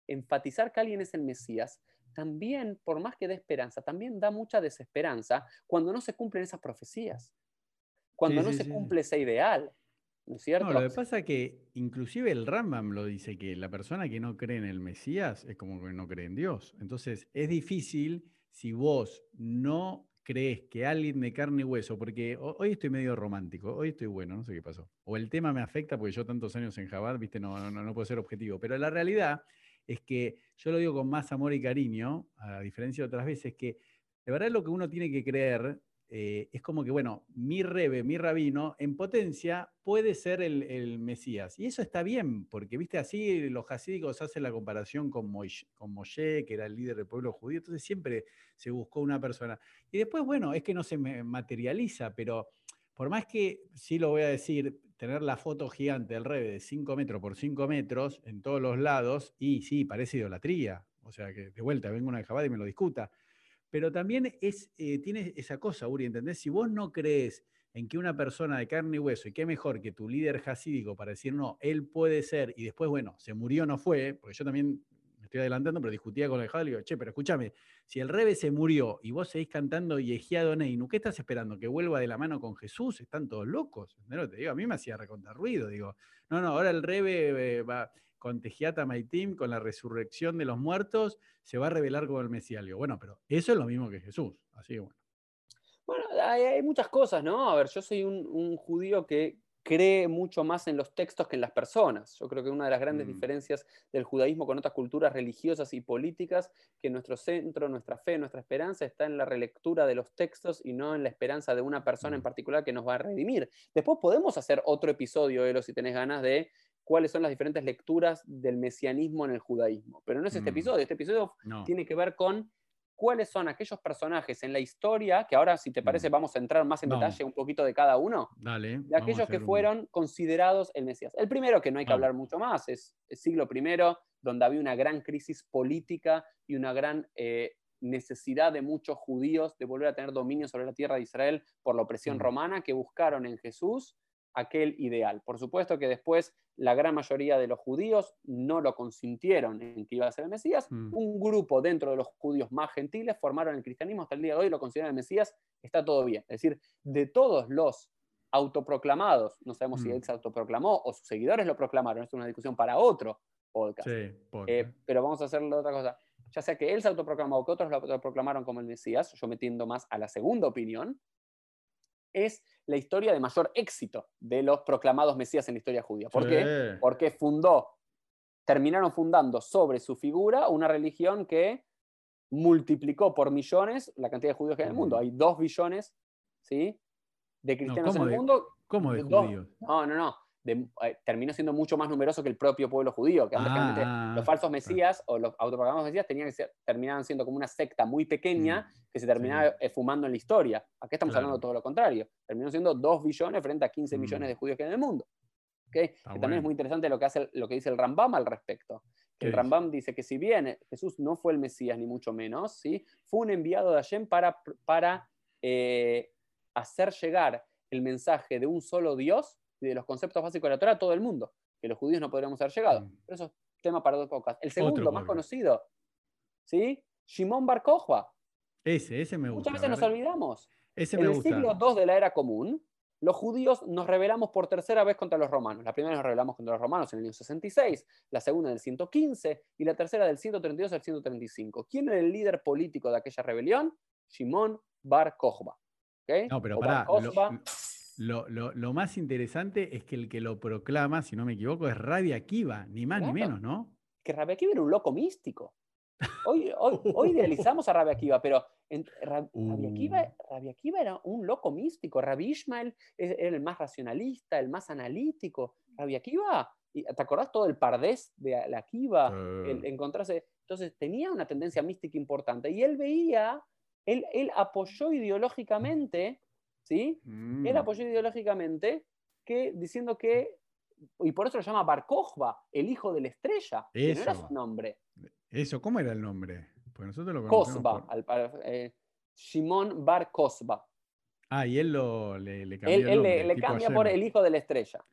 enfatizar que alguien es el Mesías, también, por más que dé esperanza, también da mucha desesperanza cuando no se cumplen esas profecías, cuando no se cumple ese ideal. ¿No es cierto? lo que pasa es que inclusive el Rambam lo dice, que la persona que no cree en el Mesías es como que no cree en Dios. Entonces es difícil si vos no crees que alguien de carne y hueso, porque hoy estoy medio romántico, hoy estoy bueno, no sé qué pasó. O el tema me afecta porque yo tantos años en Jabal, viste, no, no, no puedo ser objetivo. Pero la realidad es que yo lo digo con más amor y cariño, a diferencia de otras veces, que de verdad lo que uno tiene que creer eh, es como que, bueno, mi rebe, mi rabino, en potencia puede ser el, Mesías. Y eso está bien, porque, viste, así los hasídicos hacen la comparación con, con Moshe, que era el líder del pueblo judío, entonces siempre se buscó una persona. Y después, bueno, es que no se materializa, pero por más que, sí lo voy a decir, tener la foto gigante del rebe de 5 metros por 5 metros en todos los lados, y sí, parece idolatría. O sea, que de vuelta venga una de y me lo discuta pero también es, eh, tiene esa cosa, Uri, ¿entendés? Si vos no crees en que una persona de carne y hueso, y qué mejor que tu líder hasídico para decir, no, él puede ser, y después, bueno, se murió, no fue, porque yo también me estoy adelantando, pero discutía con el Jadal y digo, che, pero escúchame, si el Rebe se murió y vos seguís cantando Yejiado Neinu, ¿qué estás esperando? ¿Que vuelva de la mano con Jesús? Están todos locos. ¿no? Te digo, a mí me hacía recontar ruido, digo, no, no, ahora el Rebe eh, va con Tejiata Maitim, con la resurrección de los muertos, se va a revelar como el Mesías. bueno, pero eso es lo mismo que Jesús. Así que bueno. Bueno, hay, muchas cosas, ¿no? A ver, yo soy un, judío que cree mucho más en los textos que en las personas. Yo creo que una de las grandes mm. diferencias del judaísmo con otras culturas religiosas y políticas, que nuestro centro, nuestra fe, nuestra esperanza está en la relectura de los textos y no en la esperanza de una persona en mm. particular que nos va a redimir. Después podemos hacer otro episodio, Elo, si tenés ganas, de cuáles son las diferentes lecturas del mesianismo en el judaísmo. Pero no es este mm. episodio, este episodio tiene que ver con cuáles son aquellos personajes en la historia, que ahora si te parece mm. vamos a entrar más en detalle un poquito de cada uno, Dale, de aquellos que fueron considerados el Mesías. El primero, que no hay que hablar mucho más, es el siglo I, donde había una gran crisis política y una gran eh, necesidad de muchos judíos de volver a tener dominio sobre la tierra de Israel por la opresión mm. romana, que buscaron en Jesús aquel ideal. Por supuesto que después la gran mayoría de los judíos no lo consintieron en que iba a ser el Mesías. Mm. Un grupo dentro de los judíos más gentiles formaron el cristianismo hasta el día de hoy, lo consideran el Mesías, está todo bien. Es decir, de todos los autoproclamados, no sabemos si mm. él se autoproclamó o sus seguidores lo proclamaron, es una discusión para otro podcast. Eh, pero vamos a hacerle otra cosa. Ya sea que él se autoproclamó o que otros lo autoproclamaron como el Mesías, yo metiendo más a la segunda opinión, es la historia de mayor éxito de los proclamados mesías en la historia judía. ¿Por qué? Porque fundó, terminaron fundando sobre su figura una religión que multiplicó por millones la cantidad de judíos que hay en el mundo. Hay dos billones ¿sí? de cristianos en el mundo. ¿Cómo de judíos? No, no, no. Eh, terminó siendo mucho más numeroso que el propio pueblo judío, que ah, los falsos mesías o los autoprogramados mesías tenían que terminaban siendo como una secta muy pequeña mm, que se terminaba fumando en la historia. Aquí estamos hablando de todo lo contrario. Terminó siendo 2 billones frente a 15 millones mm. de judíos que hay en el mundo. que también es muy interesante lo que, hace, lo que dice el Rambam al respecto. El Rambam dice que si bien Jesús no fue el Mesías, ni mucho menos, ¿sí? fue un enviado de Hashem para, para eh, hacer llegar el mensaje de un solo Dios y de los conceptos básicos de la Torah todo el mundo, que los judíos no podríamos haber llegado. Mm. Pero eso es tema para dos pocas. El segundo, más conocido, ¿sí? Shimon Bar Kokhba. Ese, ese me gusta. Muchas veces nos olvidamos. Ese en el siglo II de la era común, los judíos nos rebelamos por tercera vez contra los romanos. La primera nos rebelamos contra los romanos en el año 66, la segunda en el 115 y la tercera del 132 al 135. ¿Quién era el líder político de aquella rebelión? Shimon Bar Kokhba. No, pero pará, lo, más interesante es que el que lo proclama, si no me equivoco, es Rabia Akiva, ni más ni menos, ¿no? Que Rabia Akiva era un loco místico. Hoy, hoy, idealizamos a Rabia Akiva, pero Rabia, Akiva, uh. era un loco místico. Rabbi Ishmael era el más racionalista, el más analítico. Rabia Akiva, ¿te acordás todo el pardés de la Akiva? encontrarse. Entonces tenía una tendencia mística importante y él veía, él, él apoyó ideológicamente ¿sí? Él mm. apoyó ideológicamente que, diciendo que, y por eso lo llama Bar el hijo de la estrella, que no era su nombre. Eso, ¿cómo era el nombre? Pues nosotros lo Kosba, eh, Shimon Bar Kosba. Ah, y él lo, le, le cambia Él, le, cambia por el hijo de la estrella.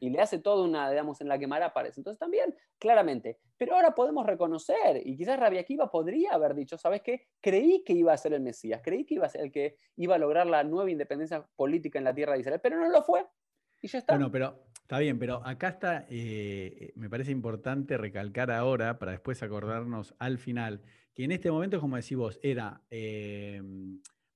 Y le hace toda una, digamos, en la que aparece. Entonces también, claramente. Pero ahora podemos reconocer, y quizás Rabia Akiva podría haber dicho, ¿sabes qué? Creí que iba a ser el Mesías, creí que iba a ser el que iba a lograr la nueva independencia política en la tierra de Israel, pero no lo fue. Y ya está. Bueno, pero está bien, pero acá está, eh, me parece importante recalcar ahora, para después acordarnos al final, que en este momento, como decís vos, era... Eh,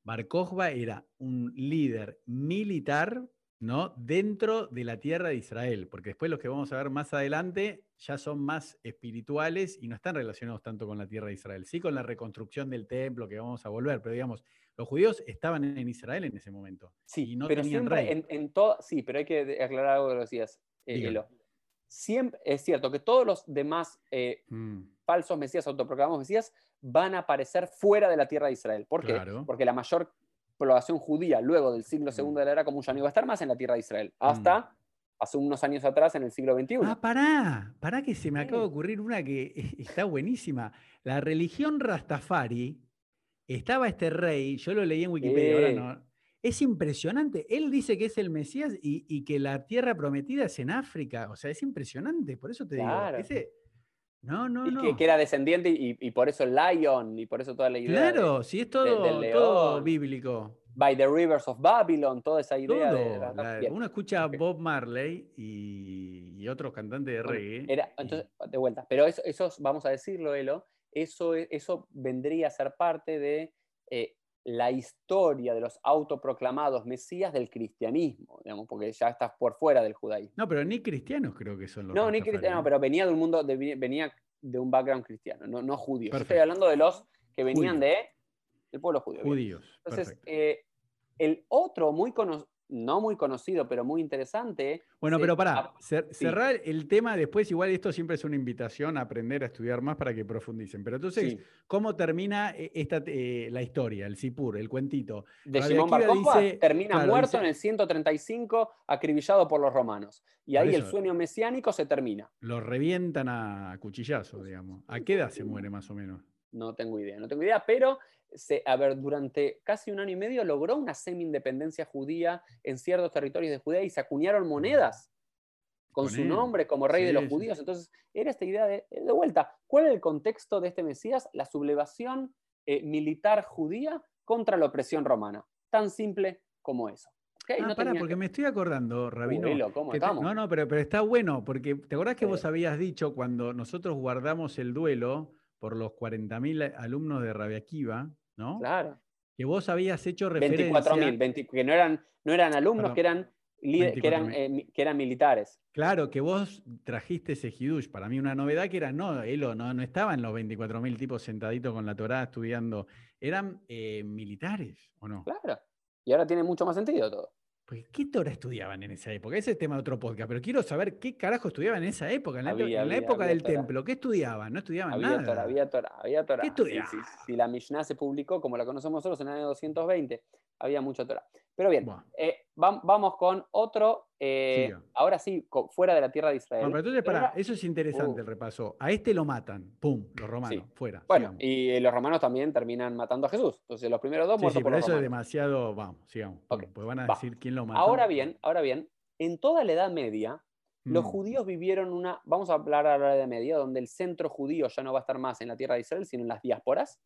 Bar era un líder militar ¿no? dentro de la tierra de Israel, porque después los que vamos a ver más adelante ya son más espirituales y no están relacionados tanto con la tierra de Israel, sí con la reconstrucción del templo que vamos a volver, pero digamos, los judíos estaban en Israel en ese momento. Sí, no pero siempre En, en todo, sí, pero hay que aclarar algo que decías, eh, Siempre, es cierto que todos los demás eh, mm. falsos mesías, autoproclamados mesías, van a aparecer fuera de la tierra de Israel. ¿Por qué? Porque la mayor población judía luego del siglo II mm. de la era común ya no iba a estar más en la tierra de Israel, hasta mm. hace unos años atrás en el siglo XXI. Ah, pará, pará que se me acaba de ocurrir una que está buenísima. La religión Rastafari, estaba este rey, yo lo leí en Wikipedia, ahora no. Es impresionante. Él dice que es el Mesías y, que la tierra prometida es en África. O sea, es impresionante. Por eso te digo. Ese, no, no, no. Que, era descendiente y, por eso el lion y por eso toda la idea. Claro, sí, es todo, bíblico. By the Rivers of Babylon, toda esa idea. de, uno escucha a Bob Marley y, otros cantantes de reggae. Era, entonces, de vuelta, pero eso, eso, vamos a decirlo, Elo, eso, eso vendría a ser parte de eh, la historia de los autoproclamados mesías del cristianismo, digamos, porque ya estás por fuera del judaísmo. No, pero ni cristianos creo que son los. No, ni cristianos, pero venía de un mundo, venía de un background cristiano, no, no judío. estoy hablando de los que venían de del pueblo judío. Judíos. Entonces, eh, el otro muy conocido, no muy conocido, pero muy interesante. Bueno, pero para cerrar el tema después, igual esto siempre es una invitación a aprender a estudiar más para que profundicen. Pero entonces, ¿cómo termina eh, esta, eh, la historia, el Sipur, el cuentito? De Simón dice, termina muerto en el 135, acribillado por los romanos. Y ahí el sueño mesiánico se termina. Lo revientan a cuchillazos, digamos. ¿A qué edad se muere más o menos? No tengo idea, no tengo idea, pero a ver, durante casi un año y medio logró una semi-independencia judía en ciertos territorios de Judea y se acuñaron monedas con, su nombre como rey de los judíos. Entonces, era esta idea de, de vuelta, ¿cuál es el contexto de este Mesías? La sublevación eh, militar judía contra la opresión romana. Tan simple como eso. Ah, no pará, porque me estoy acordando, Rabino. no, no, pero, pero está bueno, porque ¿te acordás que vos habías dicho cuando nosotros guardamos el duelo por los 40.000 alumnos de Rabia ¿no? Claro. Que vos habías hecho referencia... 24.000, que no eran, no eran alumnos, que eran, que, eran, eh, que eran militares. Claro, que vos trajiste ese hidush. Para mí una novedad que era, no, Elo, no, no estaban los 24.000 tipos sentaditos con la Torá estudiando. Eran eh, militares, ¿o no? Claro. Y ahora tiene mucho más sentido todo. Pues, ¿qué Torah estudiaban en esa época? Ese es el tema de otro podcast, pero quiero saber qué carajo estudiaban en esa época, en la, época del templo. ¿Qué estudiaban? No estudiaban había nada. había Torah, había Torah. ¿Qué estudiaban? Si, la Mishnah se publicó como la conocemos nosotros en el año 220, había mucha Torah. Pero bien, eh, vamos con otro, eh, ahora sí, fuera de la tierra de Israel. pero entonces, eso es interesante uh. el repaso. A este lo matan, pum, los romanos, fuera. Bueno, y los romanos también terminan matando a Jesús. Entonces, los primeros dos sí, sí, pero eso es demasiado, vamos, sigamos. pues van a decir quién lo mató. Ahora bien, ahora bien, en toda la Edad Media, los mm. judíos vivieron una, vamos a hablar ahora de Edad Media, donde el centro judío ya no va a estar más en la tierra de Israel, sino en las diásporas.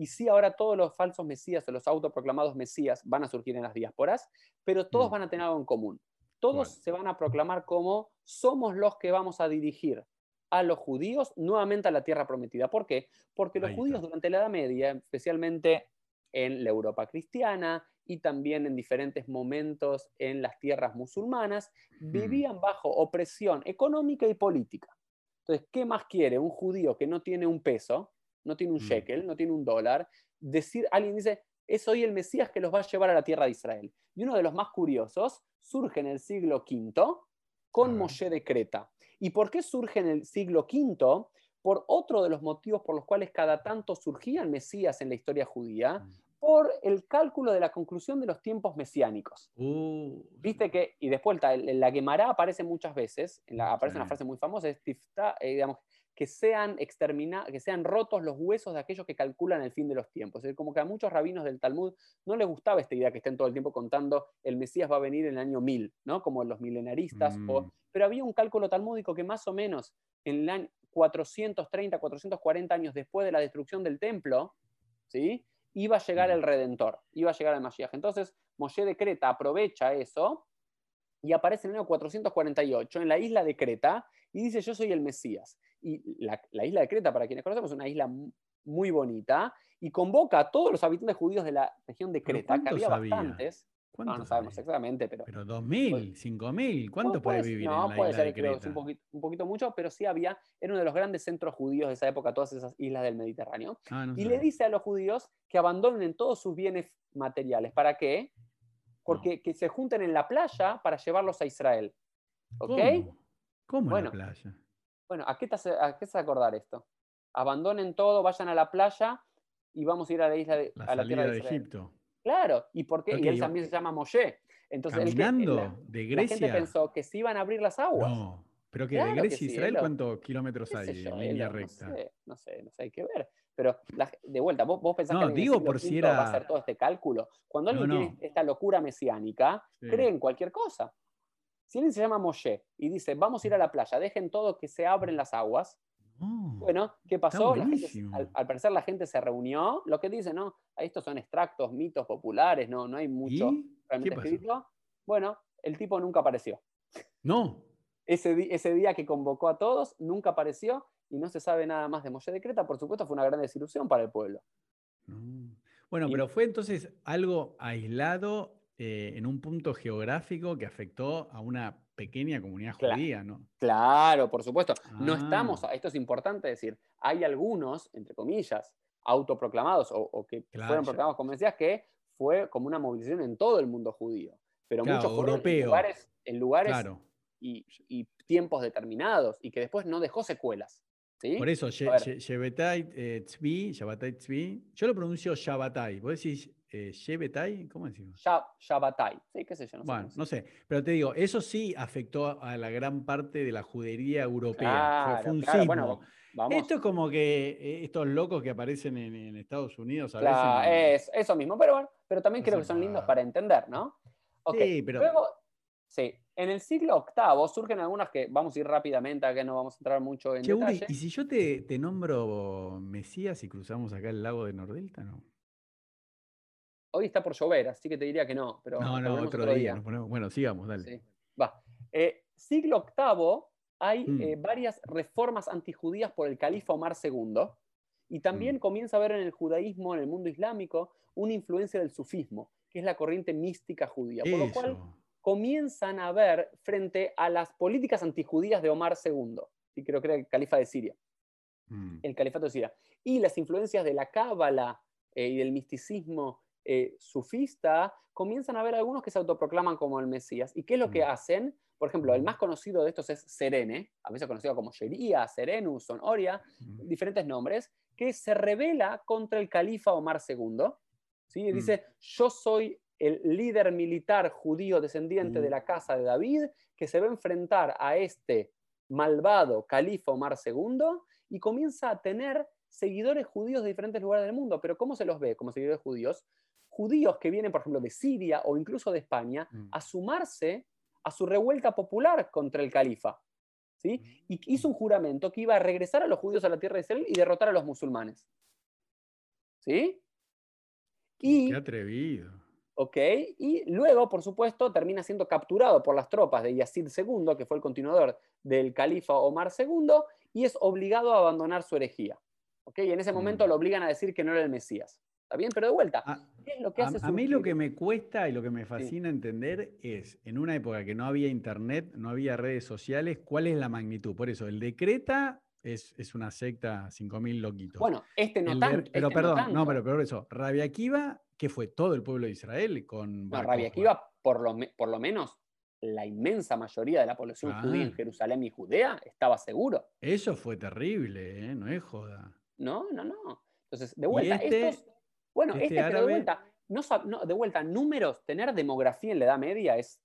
Y sí, ahora todos los falsos mesías o los autoproclamados mesías van a surgir en las diásporas, pero todos mm. van a tener algo en común. Todos se van a proclamar como somos los que vamos a dirigir a los judíos nuevamente a la tierra prometida. ¿Por qué? Porque los judíos durante la Edad Media, especialmente en la Europa cristiana y también en diferentes momentos en las tierras musulmanas, mm. vivían bajo opresión económica y política. Entonces, ¿qué más quiere un judío que no tiene un peso? No tiene un mm. shekel, no tiene un dólar. Decir, alguien dice, es hoy el Mesías que los va a llevar a la tierra de Israel. Y uno de los más curiosos surge en el siglo V con Moshe de Creta. ¿Y por qué surge en el siglo V? Por otro de los motivos por los cuales cada tanto surgían Mesías en la historia judía, mm. por el cálculo de la conclusión de los tiempos mesiánicos. Uh. Viste que, y después la Gemara aparece muchas veces, en la, aparece una frase muy famosa, es tifta, eh, digamos, que sean, que sean rotos los huesos de aquellos que calculan el fin de los tiempos. Es como que a muchos rabinos del Talmud no les gustaba esta idea que estén todo el tiempo contando el Mesías va a venir en el año 1000, ¿no? como los milenaristas. Mm. pero había un cálculo talmúdico que más o menos en el año 430, 440 años después de la destrucción del templo, ¿sí? iba a llegar el Redentor, iba a llegar el Mashiach. Entonces, Moshe de Creta aprovecha eso y aparece en el año 448 en la isla de Creta y dice, yo soy el Mesías. Y la, isla de Creta, para quienes conocemos, es una isla muy bonita y convoca a todos los habitantes judíos de la región de Creta, que había bastantes. No, no sabemos exactamente, pero. Pero 2.000, 5.000, ¿cuánto puede vivir en la puede isla ser, de Creta? un, poquito, un, poquito, mucho, pero sí había, era uno de los grandes centros judíos de esa época, todas esas islas del Mediterráneo. Ah, y le dice a los judíos que abandonen todos sus bienes materiales. ¿Para qué? Porque que se junten en la playa para llevarlos a Israel. ¿Ok? ¿Cómo, en la playa? Bueno, ¿a qué, te hace, ¿a qué acordar esto? Abandonen todo, vayan a la playa y vamos a ir a la isla de, a la tierra de, Egipto. Claro, ¿y por qué? y él también se llama Moshe. Entonces, caminando de Grecia. La gente pensó que se iban a abrir las aguas. No, pero que de Grecia a Israel, ¿cuántos kilómetros hay en línea recta? No sé, no sé, no sé, hay que ver. Pero de vuelta, vos, vos pensás no, que digo por si era... va a hacer todo este cálculo. Cuando alguien tiene esta locura mesiánica, cree en cualquier cosa. Si alguien se llama Moshe y dice, vamos a ir a la playa, dejen todo que se abren las aguas, bueno, ¿qué pasó? al, parecer la gente se reunió, lo que dice, ¿no? Estos son extractos, mitos populares, no, no hay mucho realmente escrito. Bueno, el tipo nunca apareció. No. Ese, ese, día que convocó a todos, nunca apareció y no se sabe nada más de Moshe de Creta. Por supuesto, fue una gran desilusión para el pueblo. Bueno, pero fue entonces algo aislado eh, en un punto geográfico que afectó a una pequeña comunidad judía, ¿no? Claro, por supuesto. No estamos, ah. esto es importante decir, hay algunos, entre comillas, autoproclamados o, que fueron proclamados como decías, que fue como una movilización en todo el mundo judío. Pero muchos fueron en lugares, en lugares y, tiempos determinados y que después no dejó secuelas. Por eso, Shebetai eh, Tzvi, Tzvi, yo lo pronuncio Shabbatai. Vos decís eh, Shebetai, ¿cómo decimos? Shabbatai, sí, qué sé yo. No bueno, sé no sé, pero te digo, eso sí afectó a la gran parte de la judería europea. fue, un claro, Esto es como que eh, estos locos que aparecen en, Estados Unidos a claro, Es eso mismo, pero bueno, pero también creo que son lindos para entender, ¿no? Sí, pero... Luego, sí, en el siglo VIII surgen algunas que vamos a ir rápidamente, a que no vamos a entrar mucho en detalle. ¿Y si yo te, te nombro Mesías y cruzamos acá el lago de Nordelta, no? Hoy está por llover, así que te diría que no. Pero no, no, otro, día. Bueno, sigamos, dale. Va. Eh, siglo VIII hay mm. eh, varias reformas antijudías por el califa Omar II. Y también mm. comienza a haber en el judaísmo, en el mundo islámico, una influencia del sufismo, que es la corriente mística judía. Por lo cual comienzan a ver frente a las políticas antijudías de Omar II, y creo que era el califa de Siria, mm. el califato de Siria, y las influencias de la cábala eh, y del misticismo eh, sufista, comienzan a ver algunos que se autoproclaman como el Mesías. ¿Y qué es lo que mm. hacen? Por ejemplo, el más conocido de estos es Serene, a veces conocido como Sheria, Serenus, Sonoria, diferentes nombres, que se revela contra el califa Omar II. ¿sí? Y dice, yo soy el líder militar judío descendiente de la casa de David, que se va a enfrentar a este malvado califa Omar II y comienza a tener seguidores judíos de diferentes lugares del mundo. Pero ¿cómo se los ve como seguidores judíos? Judíos que vienen, por ejemplo, de Siria o incluso de España, a sumarse a su revuelta popular contra el califa. ¿sí? Y hizo un juramento que iba a regresar a los judíos a la tierra de Israel y derrotar a los musulmanes. ¿Sí? Y, Qué atrevido. ¿Ok? Y luego, por supuesto, termina siendo capturado por las tropas de Yazid II, que fue el continuador del califa Omar II, y es obligado a abandonar su herejía. ¿Ok? Y en ese momento mm. lo obligan a decir que no era el Mesías. ¿Está bien? Pero de vuelta, ah, ¿qué es lo que hace a, a mí lo que me cuesta y lo que me fascina entender es, en una época que no había internet, no había redes sociales, ¿cuál es la magnitud? Por eso, el decreta es, una secta 5.000 loquitos. Bueno, este no tanto. Pero perdón, no, pero por eso, Rabia Akiva, ¿qué fue? Todo el pueblo de Israel con... No, Rabia Akiva, por lo, por lo menos la inmensa mayoría de la población judía en Jerusalén y Judea estaba seguro. Eso fue terrible, ¿eh? no es joda. No, no, no. Entonces, de vuelta, este estos bueno, este, este de vuelta, no, de vuelta, números, tener demografía en la Edad Media es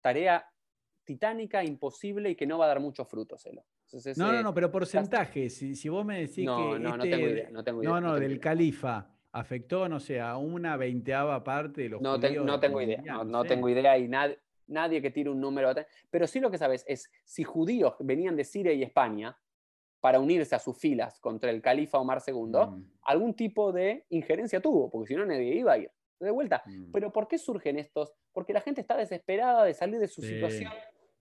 tarea titánica, imposible y que no va a dar muchos frutos. no, no, no, pero porcentaje, si, si, vos me decís que. No, no tengo este idea. No, tengo idea, no, no, del califa afectó, no sé, a una veinteava parte de los no, no tengo idea, no, tengo idea y nadie, nadie que tire un número. Pero sí lo que sabes es, si judíos venían de Siria y España, para unirse a sus filas contra el califa Omar II, mm. algún tipo de injerencia tuvo, porque si no nadie iba a ir. De vuelta. Mm. Pero ¿por qué surgen estos? Porque la gente está desesperada de salir de su situación,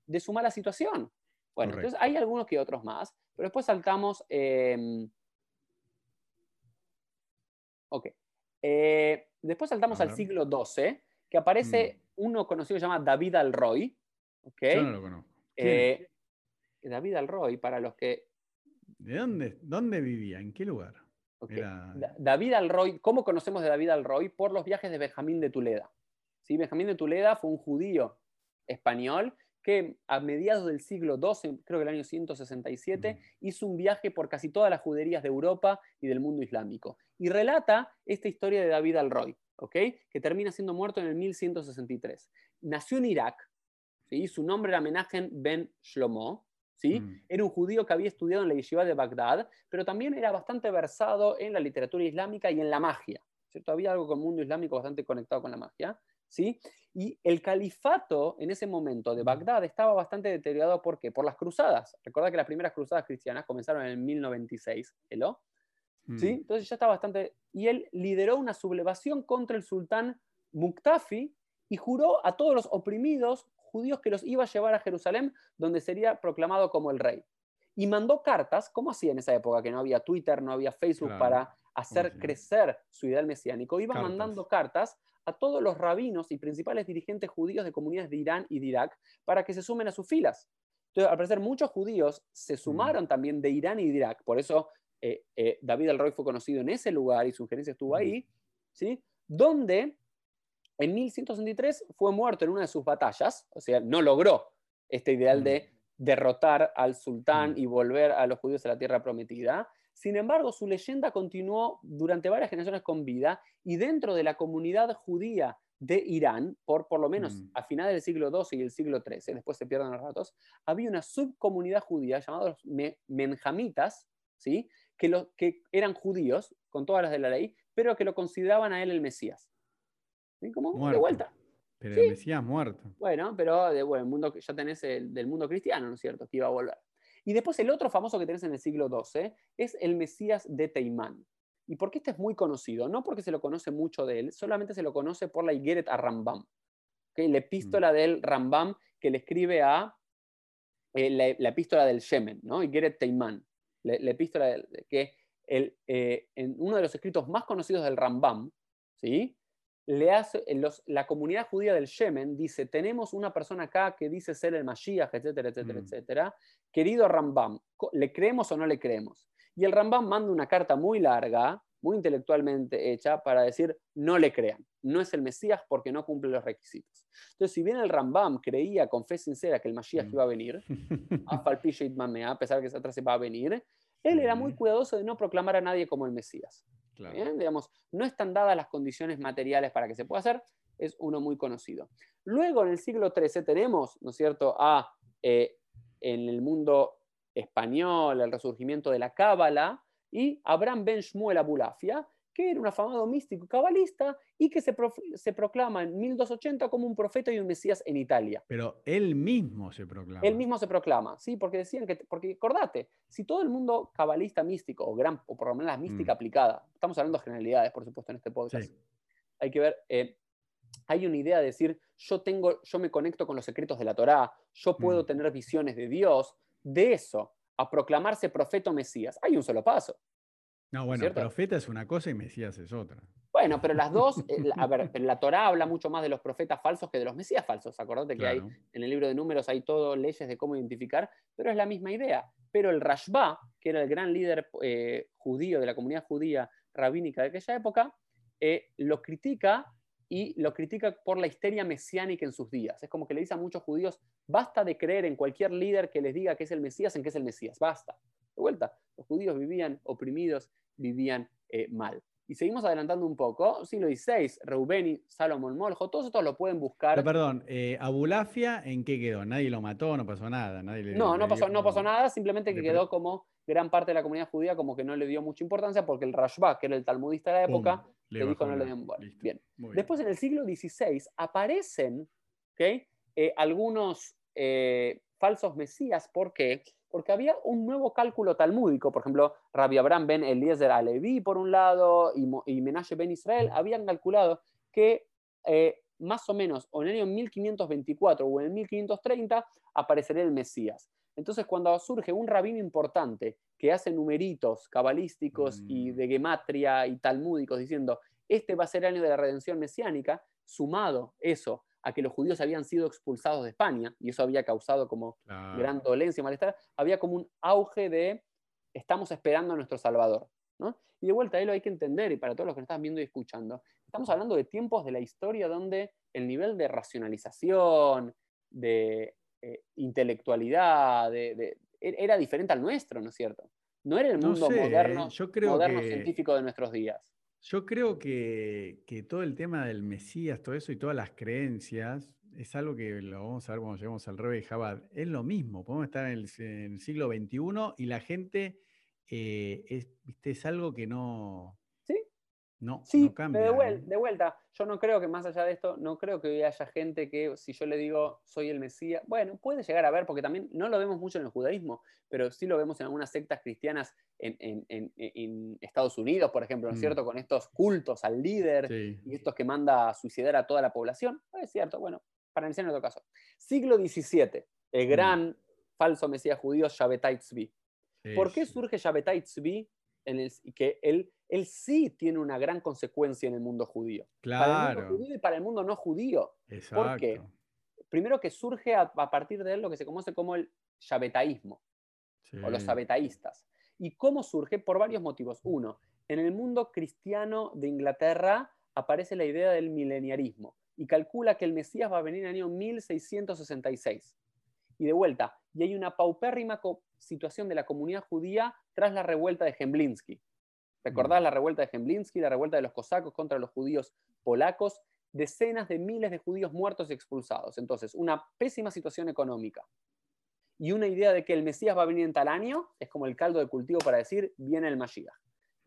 de su mala situación. Bueno, entonces hay algunos que otros más, pero después saltamos. Em, ok. Eh, después saltamos al siglo XII, que aparece mm. uno conocido que se llama David Alroy. Okay. Yo no lo conozco. Eh, David Alroy, para los que ¿De dónde, dónde vivía? ¿En qué lugar? David Alroy, ¿cómo conocemos de David Alroy? Por los viajes de Benjamín de Tuleda. ¿Sí? Benjamín de Tuleda fue un judío español que a mediados del siglo XII, creo que el año 167, hizo un viaje por casi todas las juderías de Europa y del mundo islámico. Y relata esta historia de David Alroy, que termina siendo muerto en el 1163. Nació en Irak, ¿sí? su nombre era Menachem ben Shlomo, Mm. Era un judío que había estudiado en la yeshiva de Bagdad, pero también era bastante versado en la literatura islámica y en la magia. ¿cierto? Había algo con el mundo islámico bastante conectado con la magia. ¿sí? Y el califato en ese momento de. Bagdad estaba bastante deteriorado. ¿Por qué? Por las cruzadas. Recuerda que las primeras cruzadas cristianas comenzaron en el 1096, ¿hello? ¿Sí? Mm. Entonces ya estaba bastante... Y él lideró una sublevación contra el sultán Muqtafi y juró a todos los oprimidos judíos que los iba a llevar a Jerusalén, donde sería proclamado como el rey. Y mandó cartas, ¿cómo hacía en esa época que no había Twitter, no había Facebook para hacer crecer su ideal mesiánico? Iba mandando cartas a todos los rabinos y principales dirigentes judíos de comunidades de Irán y de Irak para que se sumen a sus filas. Entonces, al parecer, muchos judíos se sumaron también de Irán y de Irak. Por eso eh, eh, David Alroy fue conocido en ese lugar y su gerencia estuvo ahí, ¿sí? donde en 1163 fue muerto en una de sus batallas, o sea, no logró este ideal de derrotar al sultán y volver a los judíos a la tierra prometida. Sin embargo, su leyenda continuó durante varias generaciones con vida y dentro de la comunidad judía de Irán, por por lo menos mm. a finales del siglo XII y el siglo XIII, después se pierden los datos, había una subcomunidad judía llamada los menjamitas, ¿sí? que, que eran judíos, con todas las de la ley, pero que lo consideraban a él el Mesías. Como de vuelta. Pero el Mesías muerto. Bueno, pero de, bueno, el mundo, ya tenés el, del mundo cristiano, ¿no es cierto? Que iba a volver. Y después el otro famoso que tenés en el siglo XII es el Mesías de Teimán. ¿Y por qué este es muy conocido? No porque se lo conoce mucho de él, solamente se lo conoce por la Igeret a Rambam. La epístola mm. del Rambam que le escribe a eh, la, epístola del Shemen, ¿no? Igeret Teimán. La, epístola que el, eh, en uno de los escritos más conocidos del Rambam, ¿sí? Le hace, la comunidad judía del Yemen dice, tenemos una persona acá que dice ser el Mashiach, etcétera, etcétera, mm. etcétera. Querido Rambam, ¿le creemos o no le creemos? Y el Rambam manda una carta muy larga, muy intelectualmente hecha, para decir, no le crean, no es el Mesías porque no cumple los requisitos. Entonces, si bien el Rambam creía con fe sincera que el Mashiach mm. iba a venir, a pesar de que atrás se va a venir, él era muy cuidadoso de no proclamar a nadie como el Mesías. Digamos, no están dadas las condiciones materiales para que se pueda hacer, es uno muy conocido. Luego, en el siglo XIII tenemos, ¿no es cierto?, a, eh, en el mundo español, el resurgimiento de la Cábala, y Abraham ben Shmuel Abulafia, que era un afamado místico cabalista y que se, se, proclama en 1280 como un profeta y un mesías en Italia. Pero él mismo se proclama. Él mismo se proclama, sí, porque decían que, porque acordate, si todo el mundo cabalista místico, o, gran, o por lo menos la mística mm. aplicada, estamos hablando de generalidades, por supuesto, en este podcast, hay que ver, eh, hay una idea de decir, yo, tengo, yo me conecto con los secretos de la Torá, yo puedo mm. tener visiones de Dios, de eso a proclamarse profeta o Mesías. Hay un solo paso. No, bueno, profeta es una cosa y Mesías es otra. Bueno, pero las dos, eh, a ver, la Torá habla mucho más de los profetas falsos que de los Mesías falsos. Acordate que hay en el libro de números hay todo leyes de cómo identificar, pero es la misma idea. Pero el Rashba, que era el gran líder eh, judío de la comunidad judía rabínica de aquella época, eh, lo critica y lo critica por la histeria mesiánica en sus días. Es como que le dice a muchos judíos, basta de creer en cualquier líder que les diga que es el Mesías, en que es el Mesías, basta. De vuelta, los judíos vivían oprimidos, vivían eh, mal. Y seguimos adelantando un poco, siglo XVI, Reubeni, Salomón Moljo, todos estos lo pueden buscar. Pero perdón, eh, Abulafia, ¿en qué quedó? Nadie lo mató, no pasó nada. Nadie no, no pasó, no pasó nada, simplemente que quedó como gran parte de la comunidad judía como que no le dio mucha importancia porque el Rashba, que era el talmudista de la época, le, dijo no le dio Bien. Después en el siglo XVI aparecen eh, algunos eh, falsos mesías. ¿Por qué? Porque había un nuevo cálculo talmúdico. Por ejemplo, Rabbi Abraham ben Eliezer Alevi, por un lado, y, y Menashe ben Israel, habían calculado que eh, más o menos o en el año 1524 o en el 1530 aparecería el Mesías. Entonces, cuando surge un rabino importante que hace numeritos cabalísticos y mm. de gematria y talmúdicos diciendo, este va a ser el año de la redención mesiánica, sumado eso a que los judíos habían sido expulsados de España, y eso había causado como gran dolencia y malestar, había como un auge de estamos esperando a nuestro Salvador. Y de vuelta, ahí lo hay que entender, y para todos los que nos están viendo y escuchando, estamos hablando de tiempos de la historia donde el nivel de racionalización, de eh, intelectualidad, de, e, era diferente al nuestro, ¿no es cierto? No era el mundo moderno, yo creo moderno científico de nuestros días. Yo creo que, todo el tema del Mesías, todo eso y todas las creencias, es algo que lo vamos a ver cuando lleguemos al Rebe Jabad. Es lo mismo, podemos estar en el, siglo XXI y la gente eh, es, es algo que no, no, sí, cambia. De, de, vuelta, yo no creo que más allá de esto, no creo que haya gente que si yo le digo soy el Mesías, bueno, puede llegar a ver, porque también no lo vemos mucho en el judaísmo, pero sí lo vemos en algunas sectas cristianas en, Estados Unidos, por ejemplo, ¿no es mm. cierto? Con estos cultos al líder y estos que manda a suicidar a toda la población. Es cierto, bueno, para iniciar en otro caso. Siglo XVII, el mm. gran falso Mesías judío Shabbatai Tzvi. ¿Por qué surge Shabbatai Tzvi? En el, que él él sí tiene una gran consecuencia en el mundo judío. Claro. Para el mundo judío y para el mundo no judío. Exacto. ¿Por qué? Primero que surge a, partir de él lo que se conoce como el shabetaísmo, o los shabetaístas. ¿Y cómo surge? Por varios motivos. Uno, en el mundo cristiano de Inglaterra aparece la idea del mileniarismo y calcula que el Mesías va a venir en el año 1666. Y de vuelta, y hay una paupérrima situación de la comunidad judía tras la revuelta de Gemblinsky. ¿Recordás la revuelta de Gemblinsky, la revuelta de los cosacos contra los judíos polacos? Decenas de miles de judíos muertos y expulsados. Entonces, una pésima situación económica. Y una idea de que el Mesías va a venir en tal año es como el caldo de cultivo para decir, viene el Mashiach.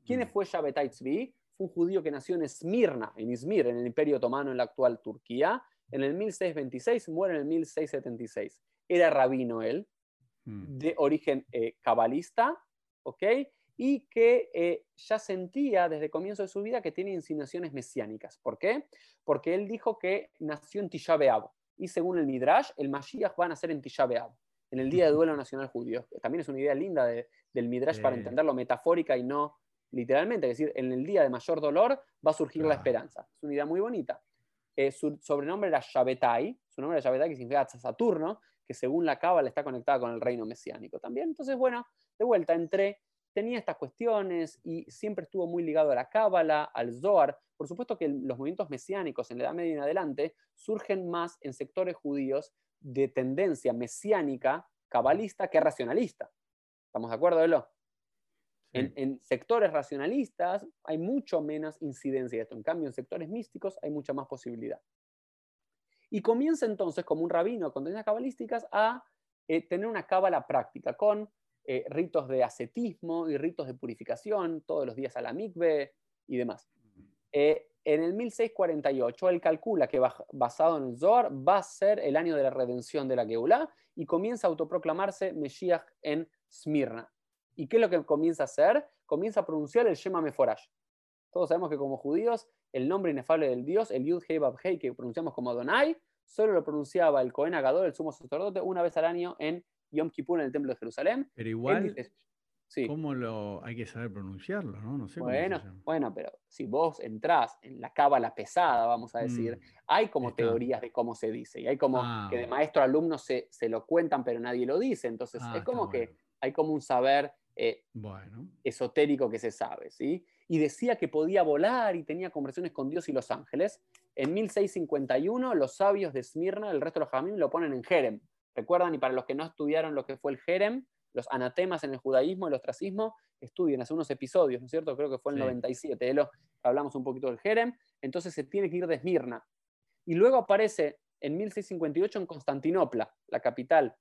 ¿Quién fue Shabbatai Tzvi? Fue un judío que nació en Esmirna, en Izmir, en el Imperio Otomano, en la actual Turquía. En el 1626, muere en el 1676. Era rabino él, de origen eh, cabalista, ¿ok? Y que eh, ya sentía desde el comienzo de su vida que tiene insinuaciones mesiánicas. ¿Por qué? Porque él dijo que nació en Tisha B'Av y según el Midrash, el Mashiach va a nacer en Tisha B'Av, en el Día de Duelo Nacional Judío. También es una idea linda del Midrash para entenderlo metafórica y no literalmente, es decir, en el día de mayor dolor va a surgir la esperanza. Es una idea muy bonita. Eh, su sobrenombre era Shabetai, su nombre era Shabetai, que significa Saturno, que según la cábala está conectada con el reino mesiánico también. Entonces, bueno, de vuelta entré, tenía estas cuestiones y siempre estuvo muy ligado a la cábala, al Zohar. Por supuesto que los movimientos mesiánicos en la Edad Media y en adelante surgen más en sectores judíos de tendencia mesiánica, cabalista, que racionalista. ¿Estamos de acuerdo, Elo? Sí. En, en sectores racionalistas hay mucho menos incidencia de esto. En cambio, en sectores místicos hay mucha más posibilidad. Y comienza entonces, como un rabino con tendencias cabalísticas, a eh, tener una cábala práctica con eh, ritos de ascetismo y ritos de purificación, todos los días a la mikve y demás. Eh, en el 1648, él calcula que basado en el Zohar va a ser el año de la redención de la Geulah y comienza a autoproclamarse Mesías en Smyrna. ¿Y qué es lo que comienza a hacer? Comienza a pronunciar el Shema Meforash. Todos sabemos que como judíos, el nombre inefable del Dios, el Yud Hei Bab Hei, que pronunciamos como Adonai, solo lo pronunciaba el Cohen Agador, el sumo sacerdote, una vez al año en Yom Kippur en el Templo de Jerusalén. Pero igual, dice- sí. ¿cómo lo hay que saber pronunciarlo, no? No sé Bueno, bueno, pero si vos entrás en la cábala pesada, vamos a decir, Mm, hay como está. teorías de cómo se dice, y hay como Ah, que de bueno. maestro a alumno se, se lo cuentan, pero nadie lo dice. Entonces, Ah, es como está que bueno. hay como un saber eh, Bueno, esotérico que se sabe, ¿sí? Y decía que podía volar y tenía conversaciones con Dios y los ángeles. En 1651, los sabios de Esmirna, el resto de los jamín, lo ponen en Jerem. ¿Recuerdan? Y para los que no estudiaron lo que fue el Jerem, los anatemas en el judaísmo, el ostracismo, estudien hace unos episodios, ¿no es cierto? Creo que fue el Sí. 97, de lo hablamos un poquito del Jerem. Entonces se tiene que ir de Esmirna. Y luego aparece en 1658 en Constantinopla, la capital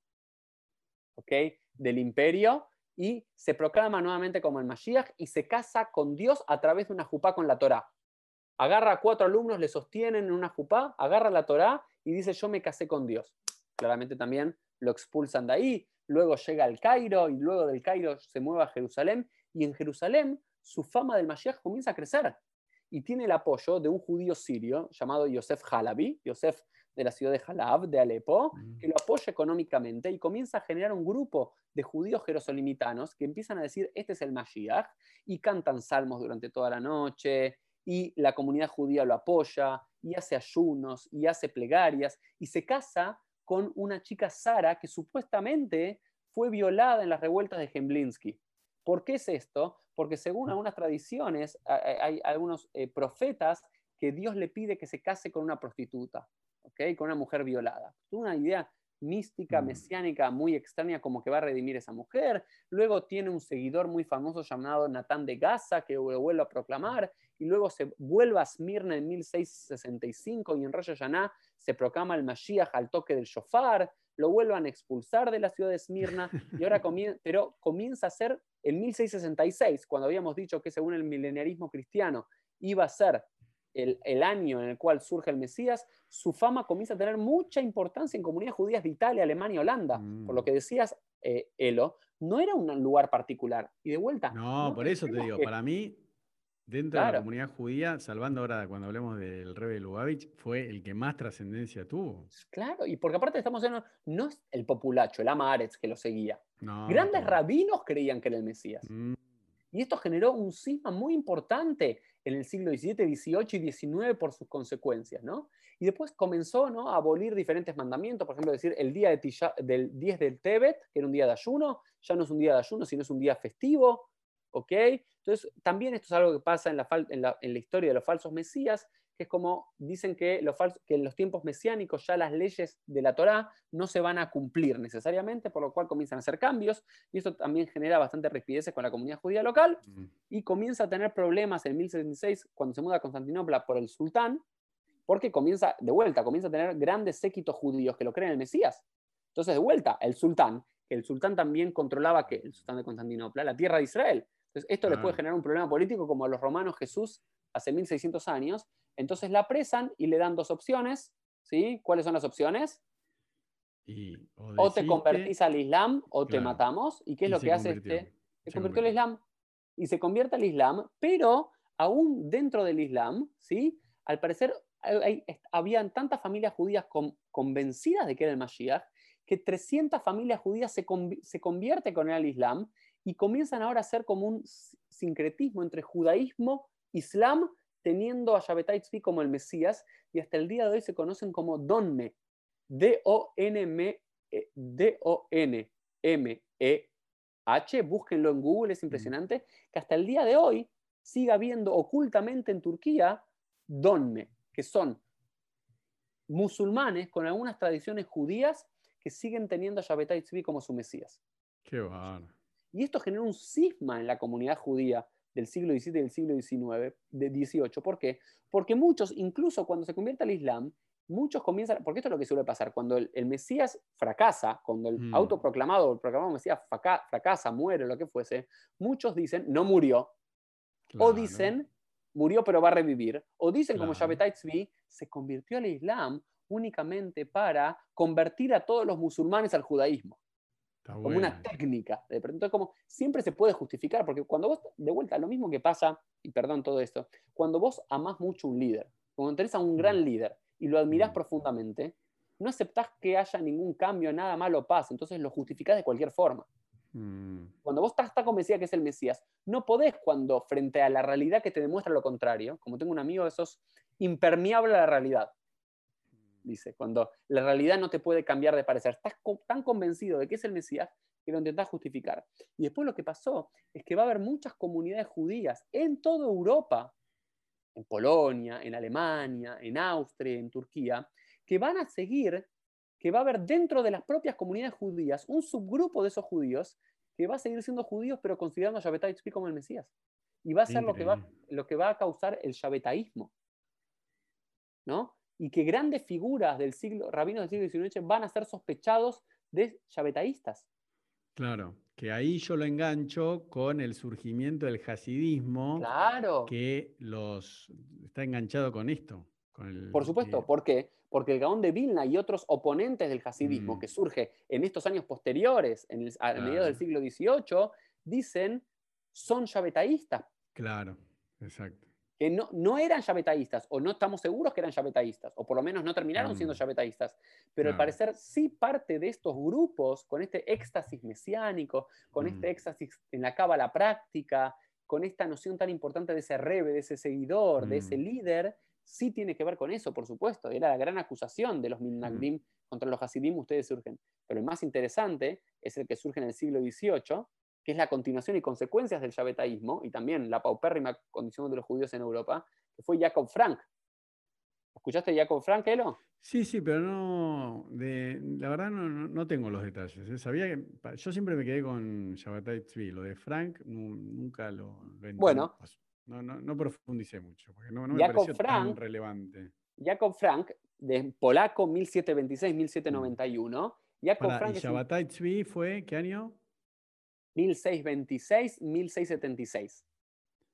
¿ok? del imperio, y se proclama nuevamente como el Mashiach y se casa con Dios a través de una jupá con la Torá. Agarra a cuatro alumnos, le sostienen en una jupá, agarra la Torá y dice, yo me casé con Dios. Claramente también lo expulsan de ahí, luego llega al Cairo y luego del Cairo se mueve a Jerusalén y en Jerusalén su fama del Mashiach comienza a crecer y tiene el apoyo de un judío sirio llamado Yosef Halabi, Yosef de la ciudad de Halab, de Alepo, Mm. que lo apoya económicamente y comienza a generar un grupo de judíos jerosolimitanos que empiezan a decir, este es el Mashiach, y cantan salmos durante toda la noche, y la comunidad judía lo apoya, y hace ayunos, y hace plegarias, y se casa con una chica Sara que supuestamente fue violada en las revueltas de Gemblinsky. ¿Por qué es esto? Porque según algunas tradiciones, hay algunos eh, profetas que Dios le pide que se case con una prostituta, ¿ok? Con una mujer violada. Una idea mística, Mm. mesiánica muy extraña como que va a redimir a esa mujer. Luego tiene un seguidor muy famoso llamado Natán de Gaza que lo vuelve a proclamar y luego se vuelve a Smirna en 1665 y en Rosh Hashanah se proclama el Mashiach al toque del shofar, lo vuelvan a expulsar de la ciudad de Esmirna, y ahora comienza, pero comienza a ser en 1666, cuando habíamos dicho que según el mileniarismo cristiano iba a ser el, el año en el cual surge el Mesías, su fama comienza a tener mucha importancia en comunidades judías de Italia, Alemania, Holanda. Mm. Por lo que decías, eh, Elo, no era un lugar particular. Y de vuelta. No, por eso te digo, que- para mí, dentro de la Claro. comunidad judía, salvando ahora cuando hablemos del Rebbe Lubavitch, fue el que más trascendencia tuvo. Claro, y porque aparte estamos en. No es el populacho, el Amaretz que lo seguía. No, Grandes pero- rabinos creían que era el Mesías. Mm, Y esto generó un cisma muy importante en el siglo XVII, XVIII y XIX por sus consecuencias, ¿no? Y después comenzó ¿no? a abolir diferentes mandamientos, por ejemplo, decir el día de Tisha- del 10 del Tebet, que era un día de ayuno, ya no es un día de ayuno, sino es un día festivo, ¿ok? Entonces, también esto es algo que pasa en la, fal- en la- en la historia de los falsos mesías, que es como dicen que, los fals- que en los tiempos mesiánicos ya las leyes de la Torá no se van a cumplir necesariamente, por lo cual comienzan a hacer cambios, y esto también genera bastante rispideces con la comunidad judía local, y comienza a tener problemas en 1076 cuando se muda a Constantinopla por el sultán, porque comienza, de vuelta, comienza a tener grandes séquitos judíos que lo creen en el Mesías. Entonces, de vuelta, el sultán, que el sultán también controlaba, que el sultán de Constantinopla, la tierra de Israel. Entonces, esto le puede generar un problema político como a los romanos Jesús hace 1600 años. Entonces la apresan y le dan dos opciones. ¿sí? ¿Cuáles son las opciones? Y, o, O te convertís al Islam o te matamos. ¿Y qué es y lo que hace convirtió. este? Se Se convirtió al. Islam. Y se convierte al Islam, pero aún dentro del Islam, ¿sí? Al parecer hay- habían tantas familias judías con- convencidas de que era el Mashiach, que 300 familias judías se, se convierten con él al Islam y comienzan ahora a ser como un sincretismo entre judaísmo, islam, teniendo a Shabbatai Tzvi como el Mesías, y hasta el día de hoy se conocen como Donme, D-O-N-M, D-O-N-M-E-H, búsquenlo en Google, es impresionante, que hasta el día de hoy siga habiendo ocultamente en Turquía Donme, que son musulmanes con algunas tradiciones judías que siguen teniendo a Shabbatai Tzvi como su Mesías. Qué bueno. Y esto genera un cisma en la comunidad judía del siglo XVII y del siglo XIX, de XVIII. ¿Por qué? Porque muchos, incluso cuando se convierte al Islam, muchos comienzan, porque esto es lo que suele pasar, cuando el, Mesías fracasa, cuando el mm. autoproclamado o el proclamado Mesías fracasa, muere, lo que fuese, muchos dicen, no murió, o dicen, murió pero va a revivir, o dicen como Shabbatai Tzvi, se convirtió al Islam únicamente para convertir a todos los musulmanes al judaísmo como una técnica. Entonces, como siempre se puede justificar, porque cuando vos, de vuelta, lo mismo que pasa, y perdón todo esto, cuando vos amás mucho un líder, cuando tenés a un gran mm. líder y lo admirás mm. profundamente, no aceptás que haya ningún cambio, nada malo pase, entonces lo justificás de cualquier forma. Mm. Cuando vos estás tan convencida que es el Mesías, no podés cuando frente a la realidad que te demuestra lo contrario, como tengo un amigo, eso es impermeable a la realidad dice, cuando la realidad no te puede cambiar de parecer. Estás tan convencido de que es el Mesías que lo intentás justificar. Y después lo que pasó es que va a haber muchas comunidades judías en toda Europa, en Polonia, en Alemania, en Austria, en Turquía, que van a seguir, que va a haber dentro de las propias comunidades judías un subgrupo de esos judíos que va a seguir siendo judíos pero considerando a Shabbatai como el Mesías. Y va a ser lo que va, lo que va a causar el Shabbataísmo. ¿No? Y que grandes figuras del siglo, rabinos del siglo XIX van a ser sospechados de chavetaístas. Claro, que ahí yo lo engancho con el surgimiento del hasidismo, claro. que los está enganchado con esto. Por supuesto, ¿por qué? Porque el Gaón de Vilna y otros oponentes del hasidismo mm. que surge en estos años posteriores, en el, a mediados del siglo XVIII, dicen son chavetaístas. Claro, exacto que no, no eran yabetaístas, o no estamos seguros que eran yabetaístas, o por lo menos no terminaron siendo yabetaístas, pero al parecer sí parte de estos grupos, con este éxtasis mesiánico, con este mm. éxtasis en la cábala práctica, con esta noción tan importante de ese rebe, de ese seguidor, de ese mm. líder, sí tiene que ver con eso, por supuesto. Era la gran acusación de los Milnagdim mm. contra los Hasidim, ustedes surgen. Pero el más interesante es el que surge en el siglo XVIII, que es la continuación y consecuencias del yabetaísmo, y también la paupérrima condición de los judíos en Europa, que fue Jacob Frank. ¿Escuchaste Jacob Frank, Elo? Sí, sí, pero no, la verdad no, tengo los detalles. ¿eh? Sabía que, yo siempre me quedé con Shabbatai Tzvi, lo de Frank nunca lo, lo Bueno. No, no, profundicé mucho, porque no, me pareció tan relevante. Jacob Frank, de polaco 1726-1791. Jacob Frank ¿Y Shabbatai Tzvi fue qué año? 1626, 1676.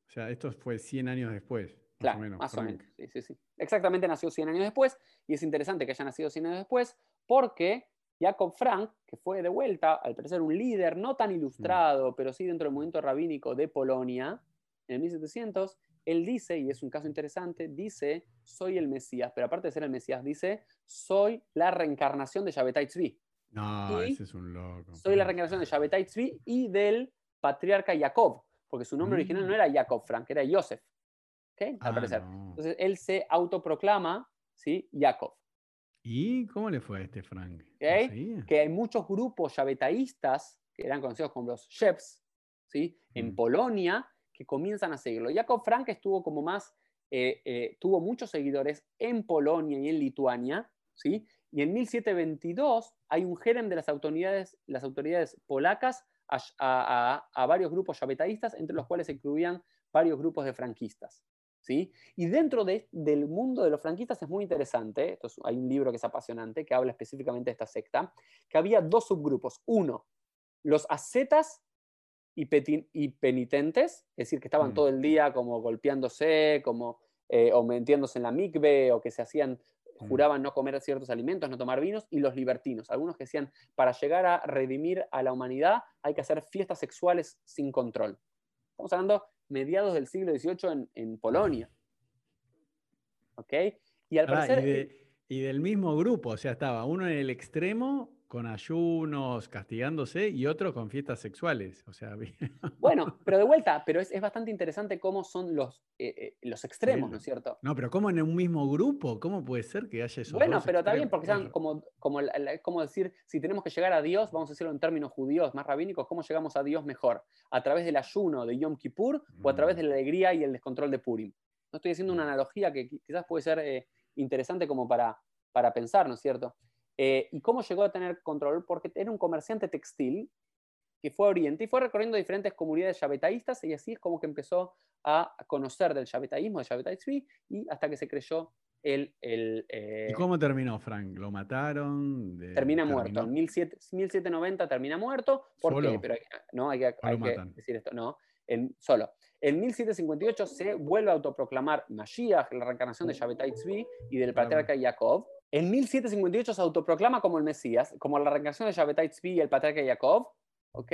O sea, esto fue 100 años después. Claro, más o menos. Sí, sí, sí. Exactamente nació 100 años después y es interesante que haya nacido 100 años después porque Jacob Frank, que fue de vuelta, al parecer un líder no tan ilustrado, mm. pero sí dentro del movimiento rabínico de Polonia, en 1700, él dice, y es un caso interesante, dice, soy el Mesías, pero aparte de ser el Mesías, dice, soy la reencarnación de Shabbatai Tzvi. No, ese es un loco. Soy la reencarnación de Shabbatai Tzvi y del patriarca Jacob, porque su nombre original no mm. era Jacob Frank, era Joseph. Al ah, parecer. Entonces él se autoproclama, ¿sí? Jacob. ¿Y cómo le fue a este Frank? que hay muchos grupos yabetaístas, que eran conocidos como los Sheps, ¿sí? en mm. Polonia, que comienzan a seguirlo. Jacob Frank estuvo como más, eh, eh, tuvo muchos seguidores en Polonia y en Lituania, ¿sí? Y en 1722 hay un gerem de las autoridades, las autoridades polacas a, varios grupos yabetaístas, entre los cuales se incluían varios grupos de franquistas. ¿sí? Y dentro de, del mundo de los franquistas es muy interesante, hay un libro que es apasionante, que habla específicamente de esta secta, que había dos subgrupos. Uno, los ascetas y, penitentes, es decir, que estaban mm. todo el día como golpeándose, como eh, o metiéndose en la mikve, o que se hacían. Juraban no comer ciertos alimentos, no tomar vinos, y los libertinos. Algunos que decían, para llegar a redimir a la humanidad hay que hacer fiestas sexuales sin control. Estamos hablando mediados del siglo XVIII en, Polonia. ¿Ok? Y al parecer... Y, del mismo grupo, o sea, estaba uno en el extremo con ayunos, castigándose, y otros con fiestas sexuales. O sea, bueno, pero de vuelta, pero es, bastante interesante cómo son los, eh, eh, los extremos, ¿no es cierto? No, pero ¿cómo en un mismo grupo? ¿Cómo puede ser que haya esos Bueno, pero bien, porque sean como, como, como decir, si tenemos que llegar a Dios, vamos a decirlo en términos judíos más rabínicos, ¿cómo llegamos a Dios mejor? ¿A través del ayuno de Yom Kippur o a través de la alegría y el descontrol de Purim? No estoy haciendo una mm. analogía que quizás puede ser eh, interesante como para, para pensar, ¿no es cierto? Eh, ¿Y cómo llegó a tener control? Porque era un comerciante textil que fue a Oriente y fue recorriendo diferentes comunidades yabetaístas y así es como que empezó a conocer del yabetaísmo, del Shabbatai y hasta que se creyó el... el eh, ¿Y cómo terminó, Frank? ¿Lo mataron? termina muerto. En 1790 termina muerto. ¿Por qué? Pero no, hay que, decir esto. No, en, solo. En 1758 se vuelve a autoproclamar Mashiach, la reencarnación de Shabbatai Tzvi y del patriarca Jacob. En 1758 se autoproclama como el Mesías, como la reencarnación de Shabbatai Tzvi y el patriarca Jacob, ¿ok?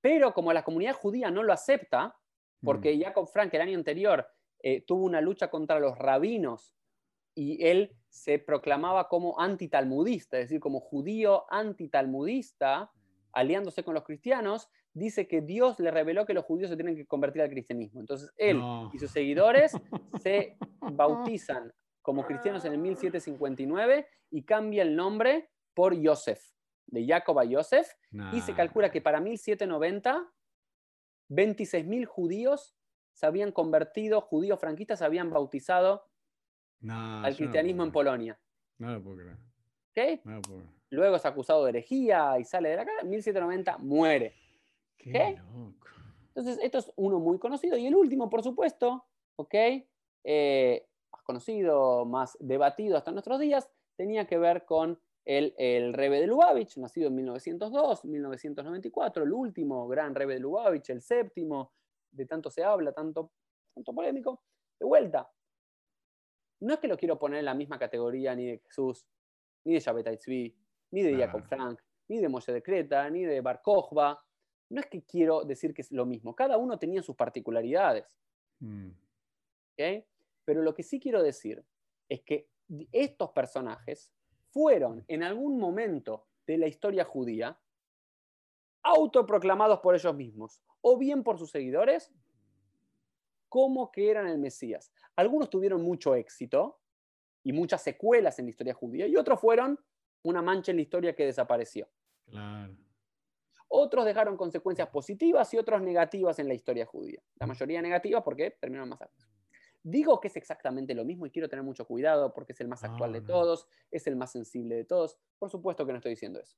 Pero como la comunidad judía no lo acepta, porque mm. Jacob Frank el año anterior eh, tuvo una lucha contra los rabinos y él se proclamaba como antitalmudista, es decir, como judío antitalmudista, aliándose con los cristianos, dice que Dios le reveló que los judíos se tienen que convertir al cristianismo. Entonces él y sus seguidores se bautizan como cristianos en el 1759 y cambia el nombre por Yosef, de Jacob a Yosef, y se calcula que para 1790 26.000 judíos se habían convertido, judíos franquistas se habían bautizado al cristianismo en Polonia. No lo puedo creer. ¿Okay? Luego es acusado de herejía y sale de la cara. En 1790 muere. Qué loco. Entonces, esto es uno muy conocido. Y el último, por supuesto, ¿ok? Eh, más conocido, más debatido hasta nuestros días, tenía que ver con el, el Rebe de Lubavitch, nacido en 1902, 1994, el último gran Rebe de Lubavitch, el séptimo, de tanto se habla, tanto, tanto polémico. De vuelta, no es que lo quiero poner en la misma categoría ni de Jesús, ni de Shabbatai Tzvi, ni de Jacob Frank, ni de Moshe de Creta, ni de Bar Kochba. No es que quiero decir que es lo mismo. Cada uno tenía sus particularidades. Mm. Pero lo que sí quiero decir es que estos personajes fueron en algún momento de la historia judía autoproclamados por ellos mismos, o bien por sus seguidores, como que eran el Mesías. Algunos tuvieron mucho éxito y muchas secuelas en la historia judía, y otros fueron una mancha en la historia que desapareció. Otros dejaron consecuencias positivas y otros negativas en la historia judía. La mayoría negativas porque terminaron más altos. Digo que es exactamente lo mismo y quiero tener mucho cuidado porque es el más actual de todos, es el más sensible de todos. Por supuesto que no estoy diciendo eso.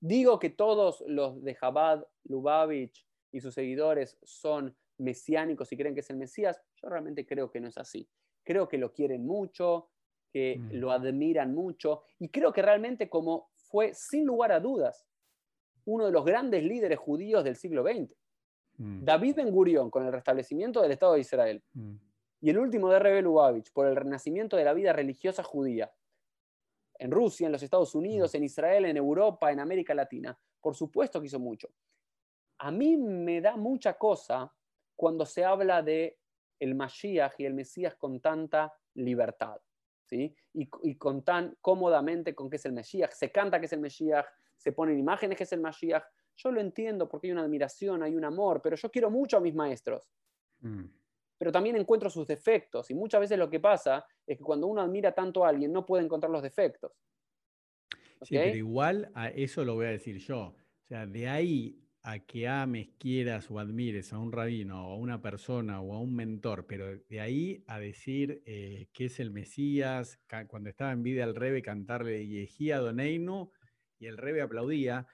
Digo que todos los de Jabad, Lubavitch y sus seguidores son mesiánicos y creen que es el Mesías. Yo realmente creo que no es así. Creo que lo quieren mucho, que mm. lo admiran mucho y creo que realmente como fue sin lugar a dudas uno de los grandes líderes judíos del siglo XX. Mm. David Ben Gurion con el restablecimiento del Estado de Israel. Mm. Y el último de Rebbe Lubavitch por el renacimiento de la vida religiosa judía. En Rusia, en los Estados Unidos, mm. en Israel, en Europa, en América Latina. Por supuesto que hizo mucho. A mí me da mucha cosa cuando se habla de el Mashiach y el Mesías con tanta libertad. ¿sí? Y, y, con tan cómodamente con que es el Mesías. Se canta que es el Mesías, se ponen imágenes que es el Mashiach. Yo lo entiendo porque hay una admiración, hay un amor, pero yo quiero mucho a mis maestros. Mm. Pero también encuentro sus defectos y muchas veces lo que pasa es que cuando uno admira tanto a alguien no puede encontrar los defectos. Sí, pero igual a eso lo voy a decir yo. O sea, de ahí a que ames, quieras o admires a un rabino o a una persona o a un mentor, pero de ahí a decir eh, que es el Mesías, cuando estaba en vida el Rebe cantarle Yehía Doneinu y el Rebe aplaudía,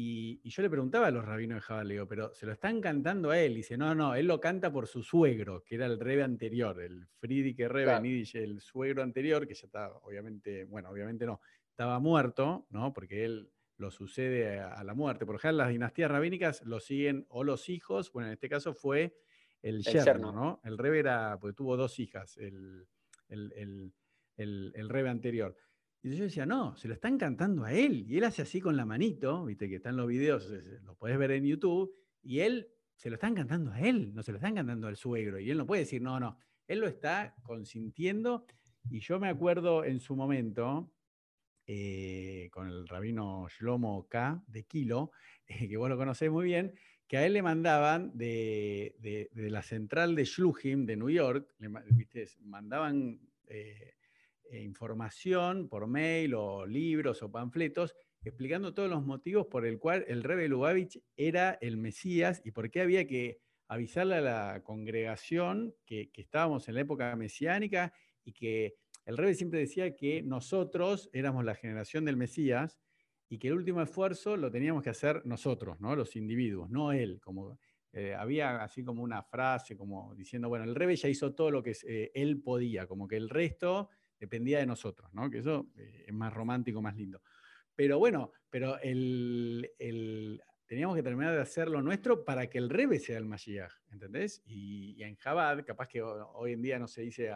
y, yo le preguntaba a los rabinos de Jabal, pero se lo están cantando a él. Y dice, no, no, él lo canta por su suegro, que era el rebe anterior, el Friedrich Rebe el suegro anterior, que ya está, obviamente, bueno, obviamente no, estaba muerto, ¿no? Porque él lo sucede a, la muerte. Por ejemplo, las dinastías rabínicas lo siguen o los hijos, bueno, en este caso fue el, yerno, ¿no? El rebe era, porque tuvo dos hijas, el, el, el rebe anterior. Yo decía, no, se lo están cantando a él. Y él hace así con la manito, viste que están los videos, lo puedes ver en YouTube, y él se lo están cantando a él, no se lo están cantando al suegro. Y él no puede decir, no, no, él lo está consintiendo. Y yo me acuerdo en su momento, eh, con el rabino Shlomo K. de Kilo, que vos lo conocés muy bien, que a él le mandaban de, la central de Shluchim de New York, le mandaban eh, eh, información por mail o libros o panfletos explicando todos los motivos por el cual el Rebbe Lubavitch era el Mesías y por qué había que avisarle a la congregación que, estábamos en la época mesiánica y que el Rebbe siempre decía que nosotros éramos la generación del Mesías y que el último esfuerzo lo teníamos que hacer nosotros, ¿no? los individuos, no él. Como, eh, había así como una frase como diciendo, bueno, el Rebe ya hizo todo lo que eh, él podía, como que el resto dependía de nosotros, ¿no? que eso eh, es más romántico, más lindo. Pero bueno, pero el, teníamos que terminar de hacer lo nuestro para que el Rebe sea el Mashiach, ¿entendés? Y, y en Jabad, capaz que hoy en día no se dice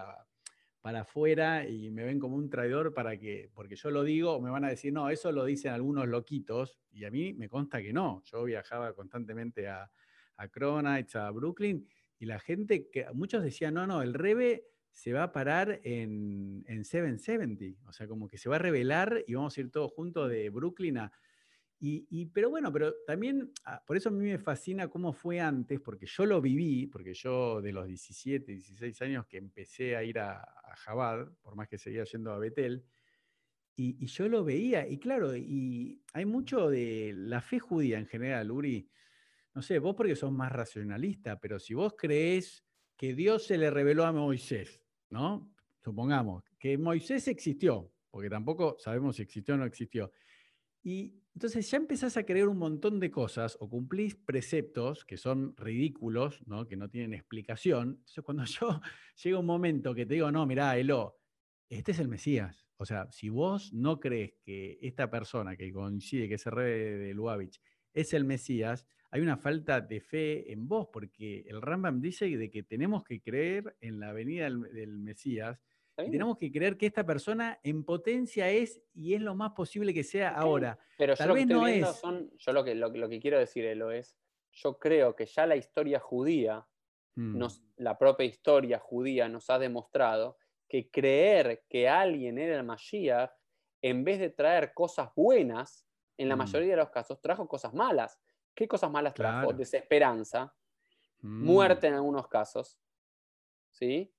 para afuera y me ven como un traidor para que, porque yo lo digo, me van a decir, no, eso lo dicen algunos loquitos, y a mí me consta que no. Yo viajaba constantemente a, a a Brooklyn, y la gente, que muchos decían, no, no, el Rebe se va a parar en, en 770, o sea, como que se va a revelar y vamos a ir todos juntos de Brooklyn a, y, pero bueno, pero también, ah, por eso a mí me fascina cómo fue antes, porque yo lo viví, porque yo de los 17, 16 años que empecé a ir a, a Jabad, por más que seguía yendo a Betel, y, yo lo veía, y claro, y hay mucho de la fe judía en general, Uri. No sé, vos porque sos más racionalista, pero si vos crees que Dios se le reveló a Moisés, ¿no? Supongamos que Moisés existió, porque tampoco sabemos si existió o no existió. Y entonces ya empezás a creer un montón de cosas o cumplís preceptos que son ridículos, ¿no? que no tienen explicación. Entonces cuando yo llega un momento que te digo, no, mirá, Elo, este es el Mesías. O sea, si vos no crees que esta persona que coincide, que es el rey de Lubavitch, es el Mesías, hay una falta de fe en vos, porque el Rambam dice de que tenemos que creer en la venida del Mesías tenemos que creer que esta persona en potencia es y es lo más posible que sea ahora. Pero Tal yo vez no es. yo lo que, lo, que quiero decir, Elo, es, yo creo que ya la historia judía, mm. la propia historia judía nos ha demostrado que creer que alguien era el Mashiach, en vez de traer cosas buenas, en la mm. mayoría de los casos trajo cosas malas. ¿Qué cosas malas trajo? Desesperanza, mm. muerte en algunos casos, ¿sí?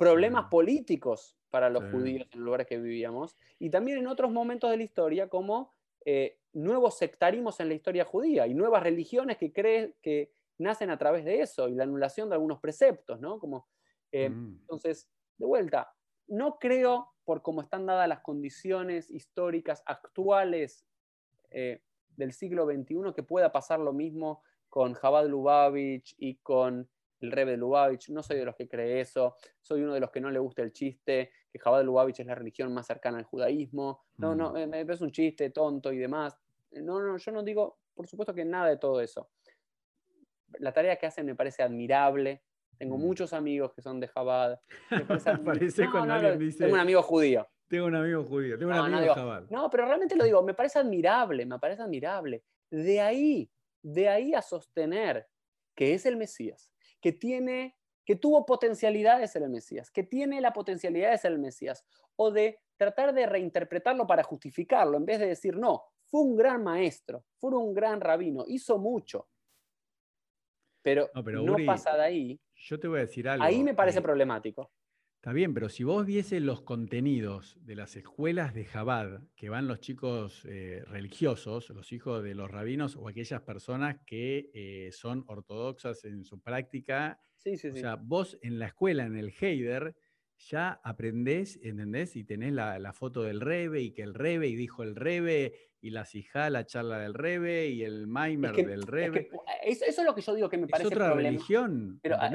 problemas políticos para los judíos en los lugares que vivíamos, y también en otros momentos de la historia como eh, nuevos sectarismos en la historia judía y nuevas religiones que, creen, que nacen a través de eso y la anulación de algunos preceptos, ¿no? Como, eh, mm. Entonces, de vuelta, no creo, por cómo están dadas las condiciones históricas actuales eh, del siglo XXI, que pueda pasar lo mismo con Jabad Lubavitch y con el Rebbe de Lubavitch, no soy de los que cree eso, soy uno de los que no le gusta el chiste, que Jabal Lubavitch es la religión más cercana al judaísmo, no, no, mm. me es un chiste tonto y demás. No, no, yo no digo, por supuesto que nada de todo eso. La tarea que hacen me parece admirable. Tengo mm. muchos amigos que son de Jabal. parece cuando alguien dice... Tengo un amigo judío. Tengo un amigo judío, tengo un amigo Jabal. No, pero realmente lo digo, me parece admirable, me parece admirable. De ahí, de ahí a sostener que es el Mesías, que tiene que tuvo potencialidad de ser el Mesías, que tiene la potencialidad de ser el Mesías, o de tratar de reinterpretarlo para justificarlo, en vez de decir, no, fue un gran maestro, fue un gran rabino, hizo mucho, pero no, pasa de ahí. Yo te voy a decir algo. Ahí me parece problemático. Está bien, pero si vos vieses los contenidos de las escuelas de Jabad, que van los chicos eh, religiosos, los hijos de los rabinos o aquellas personas que eh, son ortodoxas en su práctica, o sea, vos en la escuela, en el Heider, ya aprendés, ¿entendés? Y tenés la, foto del Rebe y que el Rebe y dijo el Rebe y la Sijá, la charla del Rebe y el Maimer del Rebe. eso, es lo que yo digo que me parece Es otra religión. Pero ah,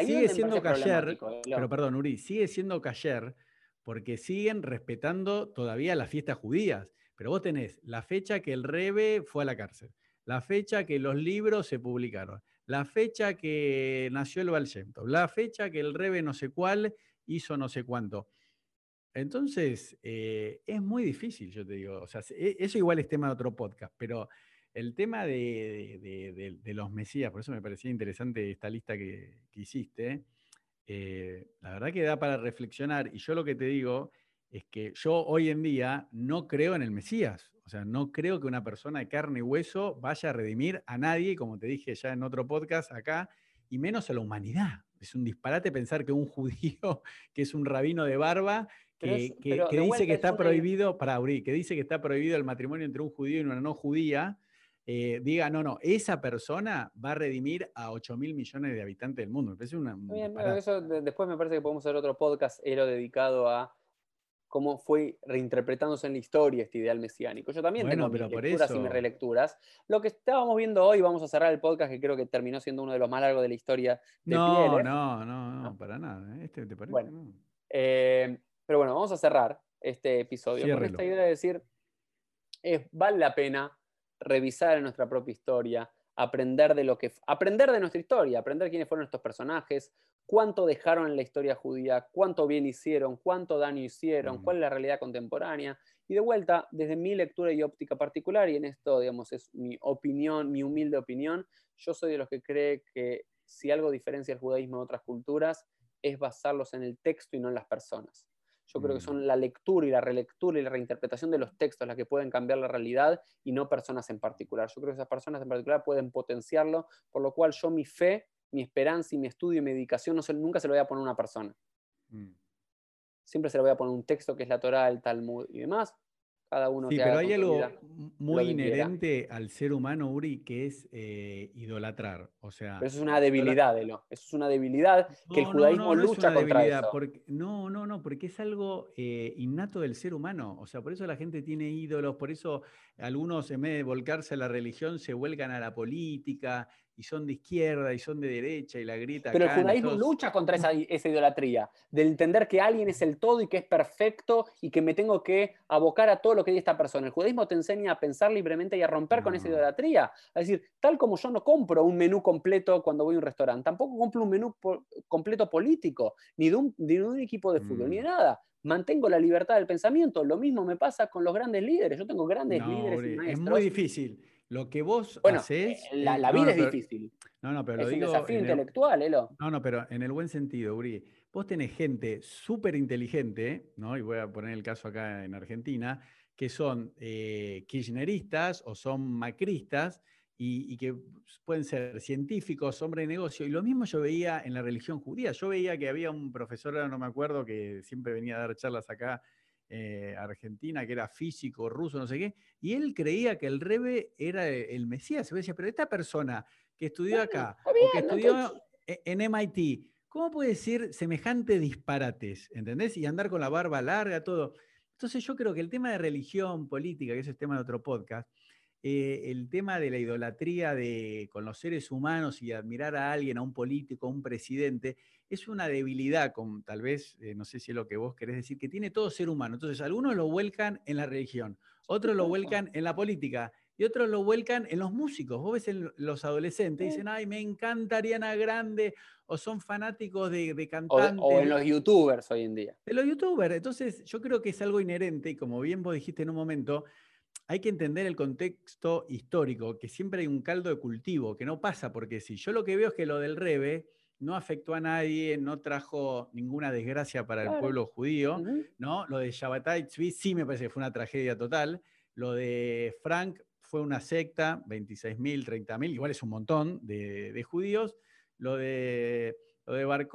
sigue siendo cayer, pero perdón, Uri, sigue siendo cayer porque siguen respetando todavía las fiestas judías. Pero vos tenés la fecha que el Rebe fue a la cárcel, la fecha que los libros se publicaron, la fecha que nació el Baal la fecha que el Rebe no sé cuál hizo no sé cuánto. Entonces, eh, es muy difícil, yo te digo. O sea, e, eso igual es tema de otro podcast, pero el tema de, los Mesías, por eso me parecía interesante esta lista que, hiciste, eh, la verdad que da para reflexionar. Y yo lo que te digo es que yo hoy en día no creo en el Mesías. O sea, no creo que una persona de carne y hueso vaya a redimir a nadie, como te dije ya en otro podcast acá, y menos a la humanidad. Es un disparate pensar que un judío, que es un rabino de barba, que, dice que está prohibido, para que dice que está prohibido el matrimonio entre un judío y una no judía, eh, diga, no, no, esa persona va a redimir a 8 mil millones de habitantes del mundo. Me una, después me parece que podemos hacer otro podcast, era dedicado a cómo fue reinterpretándose en la historia este ideal mesiánico. Yo también tengo mis lecturas y mis relecturas. Lo que estábamos viendo hoy, vamos a cerrar el podcast, que creo que terminó siendo uno de los más largos de la historia de no, No, no, no, para nada. ¿eh? Este, ¿Te parece? Bueno, eh, pero bueno, vamos a cerrar este episodio con esta idea de decir, es, vale la pena revisar en nuestra propia historia, aprender de lo que aprender de nuestra historia, aprender quiénes fueron estos personajes, cuánto dejaron en la historia judía, cuánto bien hicieron, cuánto daño hicieron, cuál es la realidad contemporánea. Y de vuelta, desde mi lectura y óptica particular, y en esto, digamos, es mi opinión, mi humilde opinión, yo soy de los que cree que si algo diferencia el judaísmo de otras culturas, es basarlos en el texto y no en las personas. Yo creo que mm. son la lectura y la relectura y la reinterpretación de los textos las que pueden cambiar la realidad y no personas en particular. Yo creo que esas personas en particular pueden potenciarlo, por lo cual yo mi fe, mi esperanza y mi estudio y mi dedicación no se, nunca se lo voy a poner a una persona. Mm. Siempre se lo voy a poner un texto que es la Torah, el Talmud y demás, cada uno sí, pero hay algo muy inherente al ser humano, Uri, que es eh, idolatrar. O sea, pero eso es una debilidad, Elo. Eso es una debilidad que el judaísmo lucha contra eso. no, no, no, porque es algo eh, innato del ser humano. O sea, por eso la gente tiene ídolos, por eso algunos en vez de volcarse a la religión se vuelcan a la política y son de izquierda y son de derecha y la grita. Pero el judaísmo lucha contra esa, esa, idolatría, de entender que alguien es el todo y que es perfecto y que me tengo que abocar a todo lo que dice esta persona. El judaísmo te enseña a pensar libremente y a romper con esa idolatría. Es decir, tal como yo no compro un menú completo cuando voy a un restaurante, tampoco compro un menú completo político, ni de un, de un equipo de fútbol, ni de nada mantengo la libertad del pensamiento. Lo mismo me pasa con los grandes líderes. Yo tengo grandes líderes y maestros. Es muy difícil. Lo que vos bueno, haces. Eh, la, vida es difícil. No, no, pero es lo un desafío intelectual, Elo. No, no, pero en el buen sentido, Uri. Vos tenés gente súper inteligente, ¿no? Y voy a poner el caso acá en Argentina, que son eh, kirchneristas o son macristas y, que pueden ser científicos, hombres de negocio. Y lo mismo yo veía en la religión judía. Yo veía que había un profesor, no me acuerdo, que siempre venía a dar charlas acá eh, Argentina, que era físico, ruso, no sé qué, y él creía que el Rebe era el Mesías. Se decía, pero esta persona que estudió acá, o que estudió e, en MIT, ¿cómo puede decir semejante disparates? ¿Entendés? Y andar con la barba larga, todo. Entonces yo creo que el tema de religión, política, que es el tema de otro podcast, eh, el tema de la idolatría de, con los seres humanos y admirar a alguien, a un político, a un presidente, es una debilidad, con, tal vez, eh, no sé si es lo que vos querés decir, que tiene todo ser humano. Entonces, algunos lo vuelcan en la religión, otros lo vuelcan en la política y otros lo vuelcan en los músicos. Vos ves en los adolescentes, dicen, ay, me encanta Ariana Grande, o son fanáticos de, cantantes. O, en los youtubers hoy en día. De los youtubers. Entonces, yo creo que es algo inherente, y como bien vos dijiste en un momento, hay que entender el contexto histórico, que siempre hay un caldo de cultivo, que no pasa, porque si yo lo que veo es que lo del Rebe no afectó a nadie, no trajo ninguna desgracia para el pueblo judío, ¿no? Lo de Shabbatai Tzvi sí me parece que fue una tragedia total. Lo de Frank fue una secta, 26.000, 30.000, igual es un montón de, judíos. Lo de, lo de Bar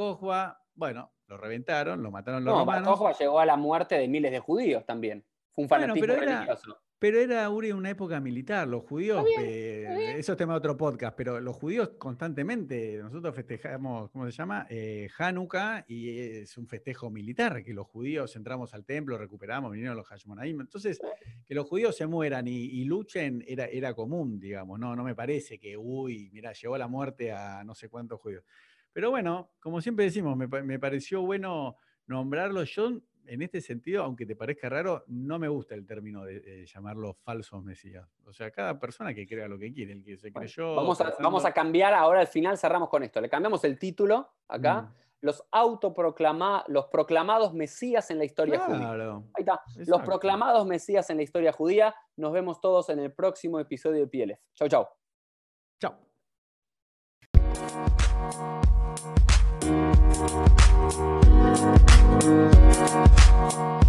bueno, lo reventaron, lo mataron los no, romanos. Bar llegó a la muerte de miles de judíos también. Fue un fanatismo religioso. Pero era Uri una época militar, los judíos, eh, eso es tema de otro podcast, pero los judíos constantemente, nosotros festejamos, ¿cómo se llama? Eh, Hanukkah y es un festejo militar, que los judíos entramos al templo, recuperamos, vinieron los Hashmonaim. Entonces, que los judíos se mueran y, luchen era, era común, digamos, no, no me parece que, uy, mira, llegó la muerte a no sé cuántos judíos. Pero bueno, como siempre decimos, me, me pareció bueno nombrarlo. Yo en este sentido, aunque te parezca raro, no me gusta el término de, llamarlo falsos mesías. O sea, cada persona que crea lo que quiere, el que se creyó. Vamos a, vamos a cambiar, ahora al final cerramos con esto. Le cambiamos el título acá. Mm. Los autoproclamados, los proclamados mesías en la historia judía. Ahí está. Los proclamados mesías en la historia judía. Nos vemos todos en el próximo episodio de PLF. Chau, chau. Chau. Thank you.